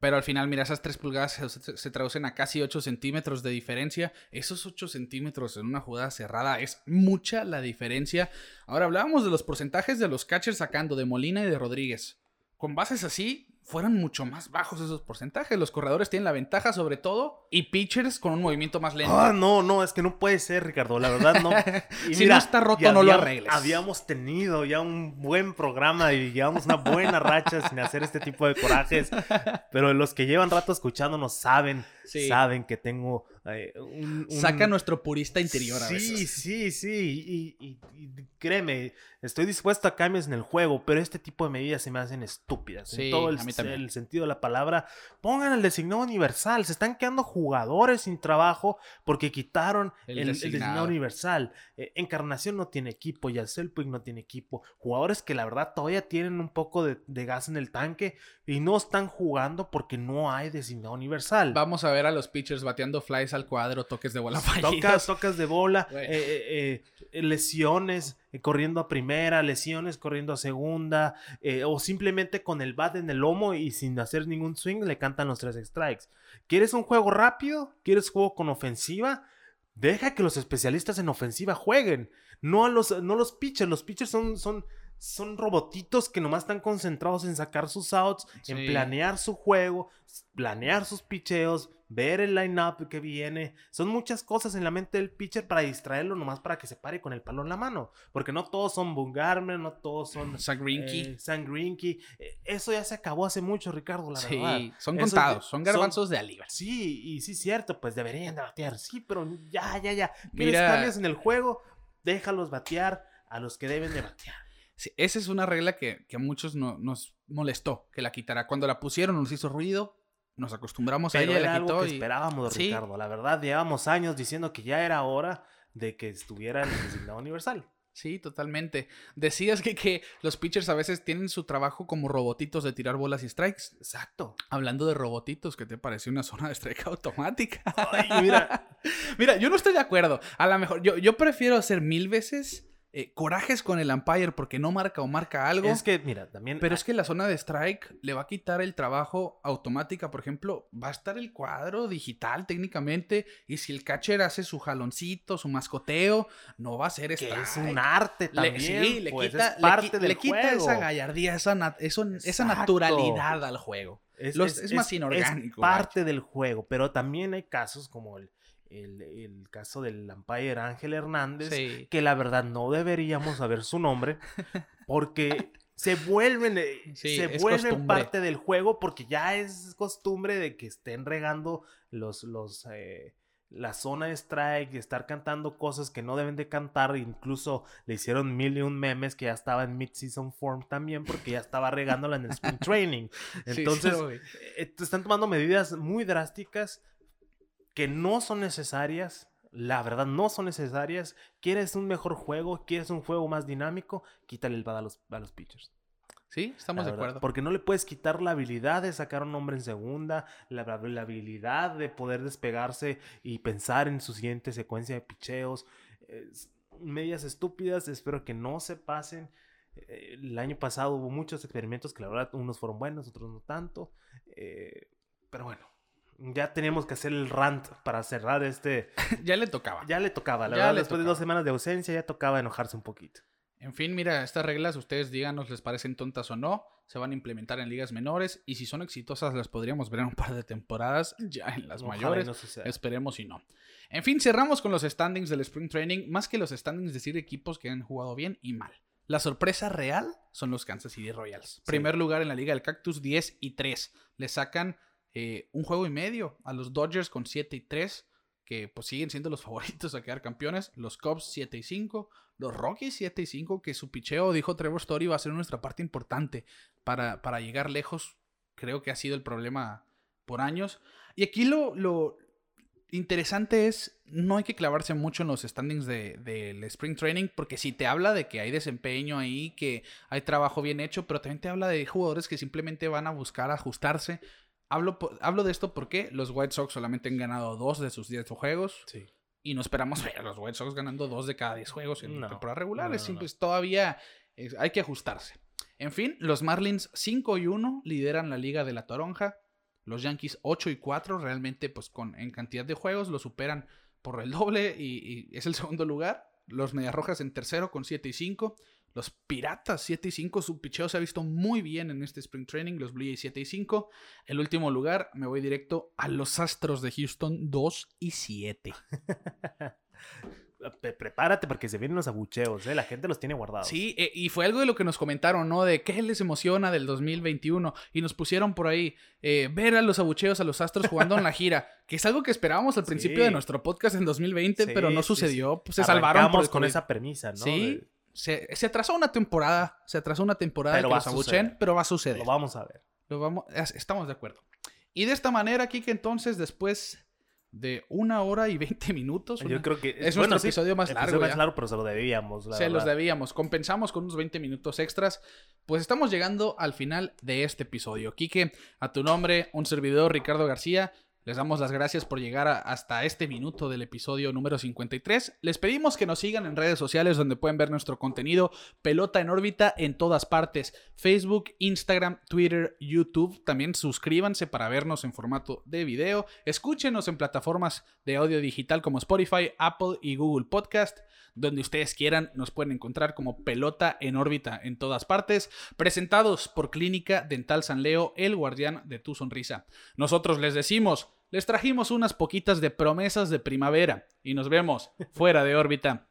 Pero al final, mira, esas 3 pulgadas se, se, traducen a casi 8 centímetros de diferencia. Esos 8 centímetros en una jugada cerrada es mucha la diferencia. Ahora hablábamos de los porcentajes de los catchers sacando de Molina y de Rodríguez. Con bases así, fueron mucho más bajos esos porcentajes. Los corredores tienen la ventaja sobre todo y pitchers con un movimiento más lento. Ah, no, no, es que no puede ser, Ricardo. La verdad, no. [laughs] si no está roto, no lo arregles. Habíamos tenido ya un buen programa y llevamos una buena racha sin hacer este tipo de corajes. [laughs] Pero los que llevan rato escuchándonos saben, saben que tengo eh, un, Saca nuestro purista interior a veces. Sí, sí, sí. Y, créeme, estoy dispuesto a cambios en el juego, pero este tipo de medidas se me hacen estúpidas. en todo el, el, sentido de la palabra. Pongan el designado universal. Se están quedando jugadores sin trabajo porque quitaron el, designado. universal. Eh, Encarnación no tiene equipo, Yacelpuig no tiene equipo. Jugadores que la verdad todavía tienen un poco de, gas en el tanque y no están jugando porque no hay designado universal. Vamos a ver a los pitchers bateando flies al cuadro, toques de bola [laughs] Tocas, tocas de bola, eh, eh, lesiones corriendo a primera, lesiones corriendo a segunda, o simplemente con el bat en el lomo y sin hacer ningún swing le cantan los tres strikes. ¿Quieres un juego rápido? ¿Quieres juego con ofensiva? Deja que los especialistas en ofensiva jueguen. No a los, no los pitchers. Los pitchers son, son, son robotitos que nomás están concentrados en sacar sus outs, en planear su juego, planear sus picheos, ver el line-up que viene. Son muchas cosas en la mente del pitcher para distraerlo, nomás para que se pare con el palo en la mano. Porque no todos son Bungarmer, no todos son Sangrinky. Eh, eh, eso ya se acabó hace mucho, Ricardo, la verdad. Sí, son contados, son garbanzos de aliva. Sí, y sí, cierto, pues deberían de batear. Sí, pero ya, ya, ya. ¿Quieres cambios en el juego? Déjalos batear a los que deben de batear. Sí, esa es una regla que, a muchos no, nos molestó que la quitara. Cuando la pusieron nos hizo ruido, nos acostumbramos a ella. Era algo que esperábamos, Ricardo. La verdad, llevamos años diciendo que ya era hora de que estuviera en el designado universal. Sí, totalmente. Decías que, que los pitchers a veces tienen su trabajo como robotitos de tirar bolas y strikes. Exacto. Hablando de robotitos, ¿qué te pareció una zona de strike [laughs] automática? mira. [laughs] mira, yo no estoy de acuerdo. A lo mejor, yo, yo prefiero hacer mil veces eh, corajes con el umpire porque no marca o marca algo. Es que, mira, también. Pero es que la zona de strike le va a quitar el trabajo automática. Por ejemplo, va a estar el cuadro digital técnicamente. Y si el catcher hace su jaloncito, su mascoteo, no va a ser strike. es un arte también. sí, le pues, quita, parte le, quita esa gallardía, esa, esa naturalidad al juego. Es, es más inorgánico. Es parte del juego, pero también hay casos como el el, caso del umpire Ángel Hernández, que la verdad no deberíamos saber su nombre, [laughs] Porque se vuelven, eh, se vuelven parte del juego porque ya es costumbre de que estén regando los, los, eh, la zona de strike estar cantando cosas que no deben de cantar. Incluso le hicieron mil y un memes que ya estaba en mid-season form también porque ya estaba regándola en el spring [laughs] training. Entonces, eh, están tomando medidas muy drásticas que no son necesarias. La verdad, no son necesarias. ¿Quieres un mejor juego? ¿Quieres un juego más dinámico? Quítale el bad a los, a los pitchers. Sí, estamos de acuerdo. Porque no le puedes quitar la habilidad de sacar un hombre en segunda, la, habilidad de poder despegarse y pensar en su siguiente secuencia de picheos. medias estúpidas, espero que no se pasen. Eh, el año pasado hubo muchos experimentos que la verdad unos fueron buenos, otros no tanto. Eh, pero bueno, ya teníamos que hacer el rant para cerrar este. [laughs] ya le tocaba. Ya le tocaba, la verdad, después de dos semanas de ausencia ya tocaba enojarse un poquito. En fin, mira, estas reglas ustedes díganos les parecen tontas o no, se van a implementar en ligas menores y si son exitosas las podríamos ver en un par de temporadas ya en las mayores. Esperemos y no. En fin, cerramos con los standings del Spring Training, más que los standings decir equipos que han jugado bien y mal. La sorpresa real son los Kansas City Royals. Primer lugar en la Liga del Cactus, 10 y 3. Le sacan eh, un juego y medio a los Dodgers con 7 y 3 que pues siguen siendo los [laughs] favoritos a quedar campeones. Los Cubs 7 y 5, los Rockies 7 y 5, que su picheo, dijo Trevor Story, va a ser nuestra parte importante para, para llegar lejos. Creo que ha sido el problema por años. Y aquí lo, lo interesante es, no hay que clavarse mucho en los standings del de, Spring Training, porque si te habla de que hay desempeño ahí, que hay trabajo bien hecho, pero también te habla de jugadores que simplemente van a buscar ajustarse Hablo, hablo de esto porque los White Sox solamente han ganado dos de sus 10 juegos. Sí. Y no esperamos ver a los White Sox ganando dos de cada 10 juegos en temporada regular. es simple, todavía hay que ajustarse. En fin, los Marlins 5 y 1 lideran la liga de la Toronja. Los Yankees 8 y 4 realmente pues con, en cantidad de juegos lo superan por el doble y, y es el [laughs] segundo lugar. Los Medias Rojas en tercero con 7 y 5. Los Piratas 7 y 5, su picheo se ha visto muy bien en este Spring Training. Los Blue Jays 7 y 5. El último lugar, me voy directo a los Astros de Houston 2 y 7. [laughs] Prepárate porque se vienen los abucheos, ¿eh? la gente los tiene guardados. Sí, eh, y fue algo de lo que nos comentaron, ¿no? De qué les emociona del 2021. Y nos pusieron por ahí eh, ver a los abucheos, a los Astros jugando en la gira, [laughs] que es algo que esperábamos al principio de nuestro podcast en 2020, pero no sucedió. Pues se salvaron con esa premisa, ¿no? Sí se, atrasó una temporada, se atrasó una temporada pero que los abuchen, pero va a suceder. Lo vamos a ver. Lo vamos, estamos de acuerdo. Y de esta manera, Kike, entonces, después de una hora y veinte minutos. Yo creo que es nuestro episodio más largo. Más largo, pero se lo debíamos. se los debíamos. Compensamos con unos 20 minutos extras. Pues estamos llegando al final de este episodio. Quique, a tu nombre, un servidor, Ricardo García. Les damos las gracias por llegar hasta este minuto del episodio número 53. Les pedimos que nos sigan en redes sociales donde pueden ver nuestro contenido Pelota en órbita en todas partes. Facebook, Instagram, Twitter, YouTube. También suscríbanse para vernos en formato de video. Escúchenos en plataformas de audio digital como Spotify, Apple y Google Podcast. Donde ustedes quieran nos pueden encontrar como Pelota en órbita en todas partes. Presentados por Clínica Dental San Leo, el guardián de tu sonrisa. Nosotros les decimos les trajimos unas poquitas de promesas de primavera y nos vemos fuera de órbita.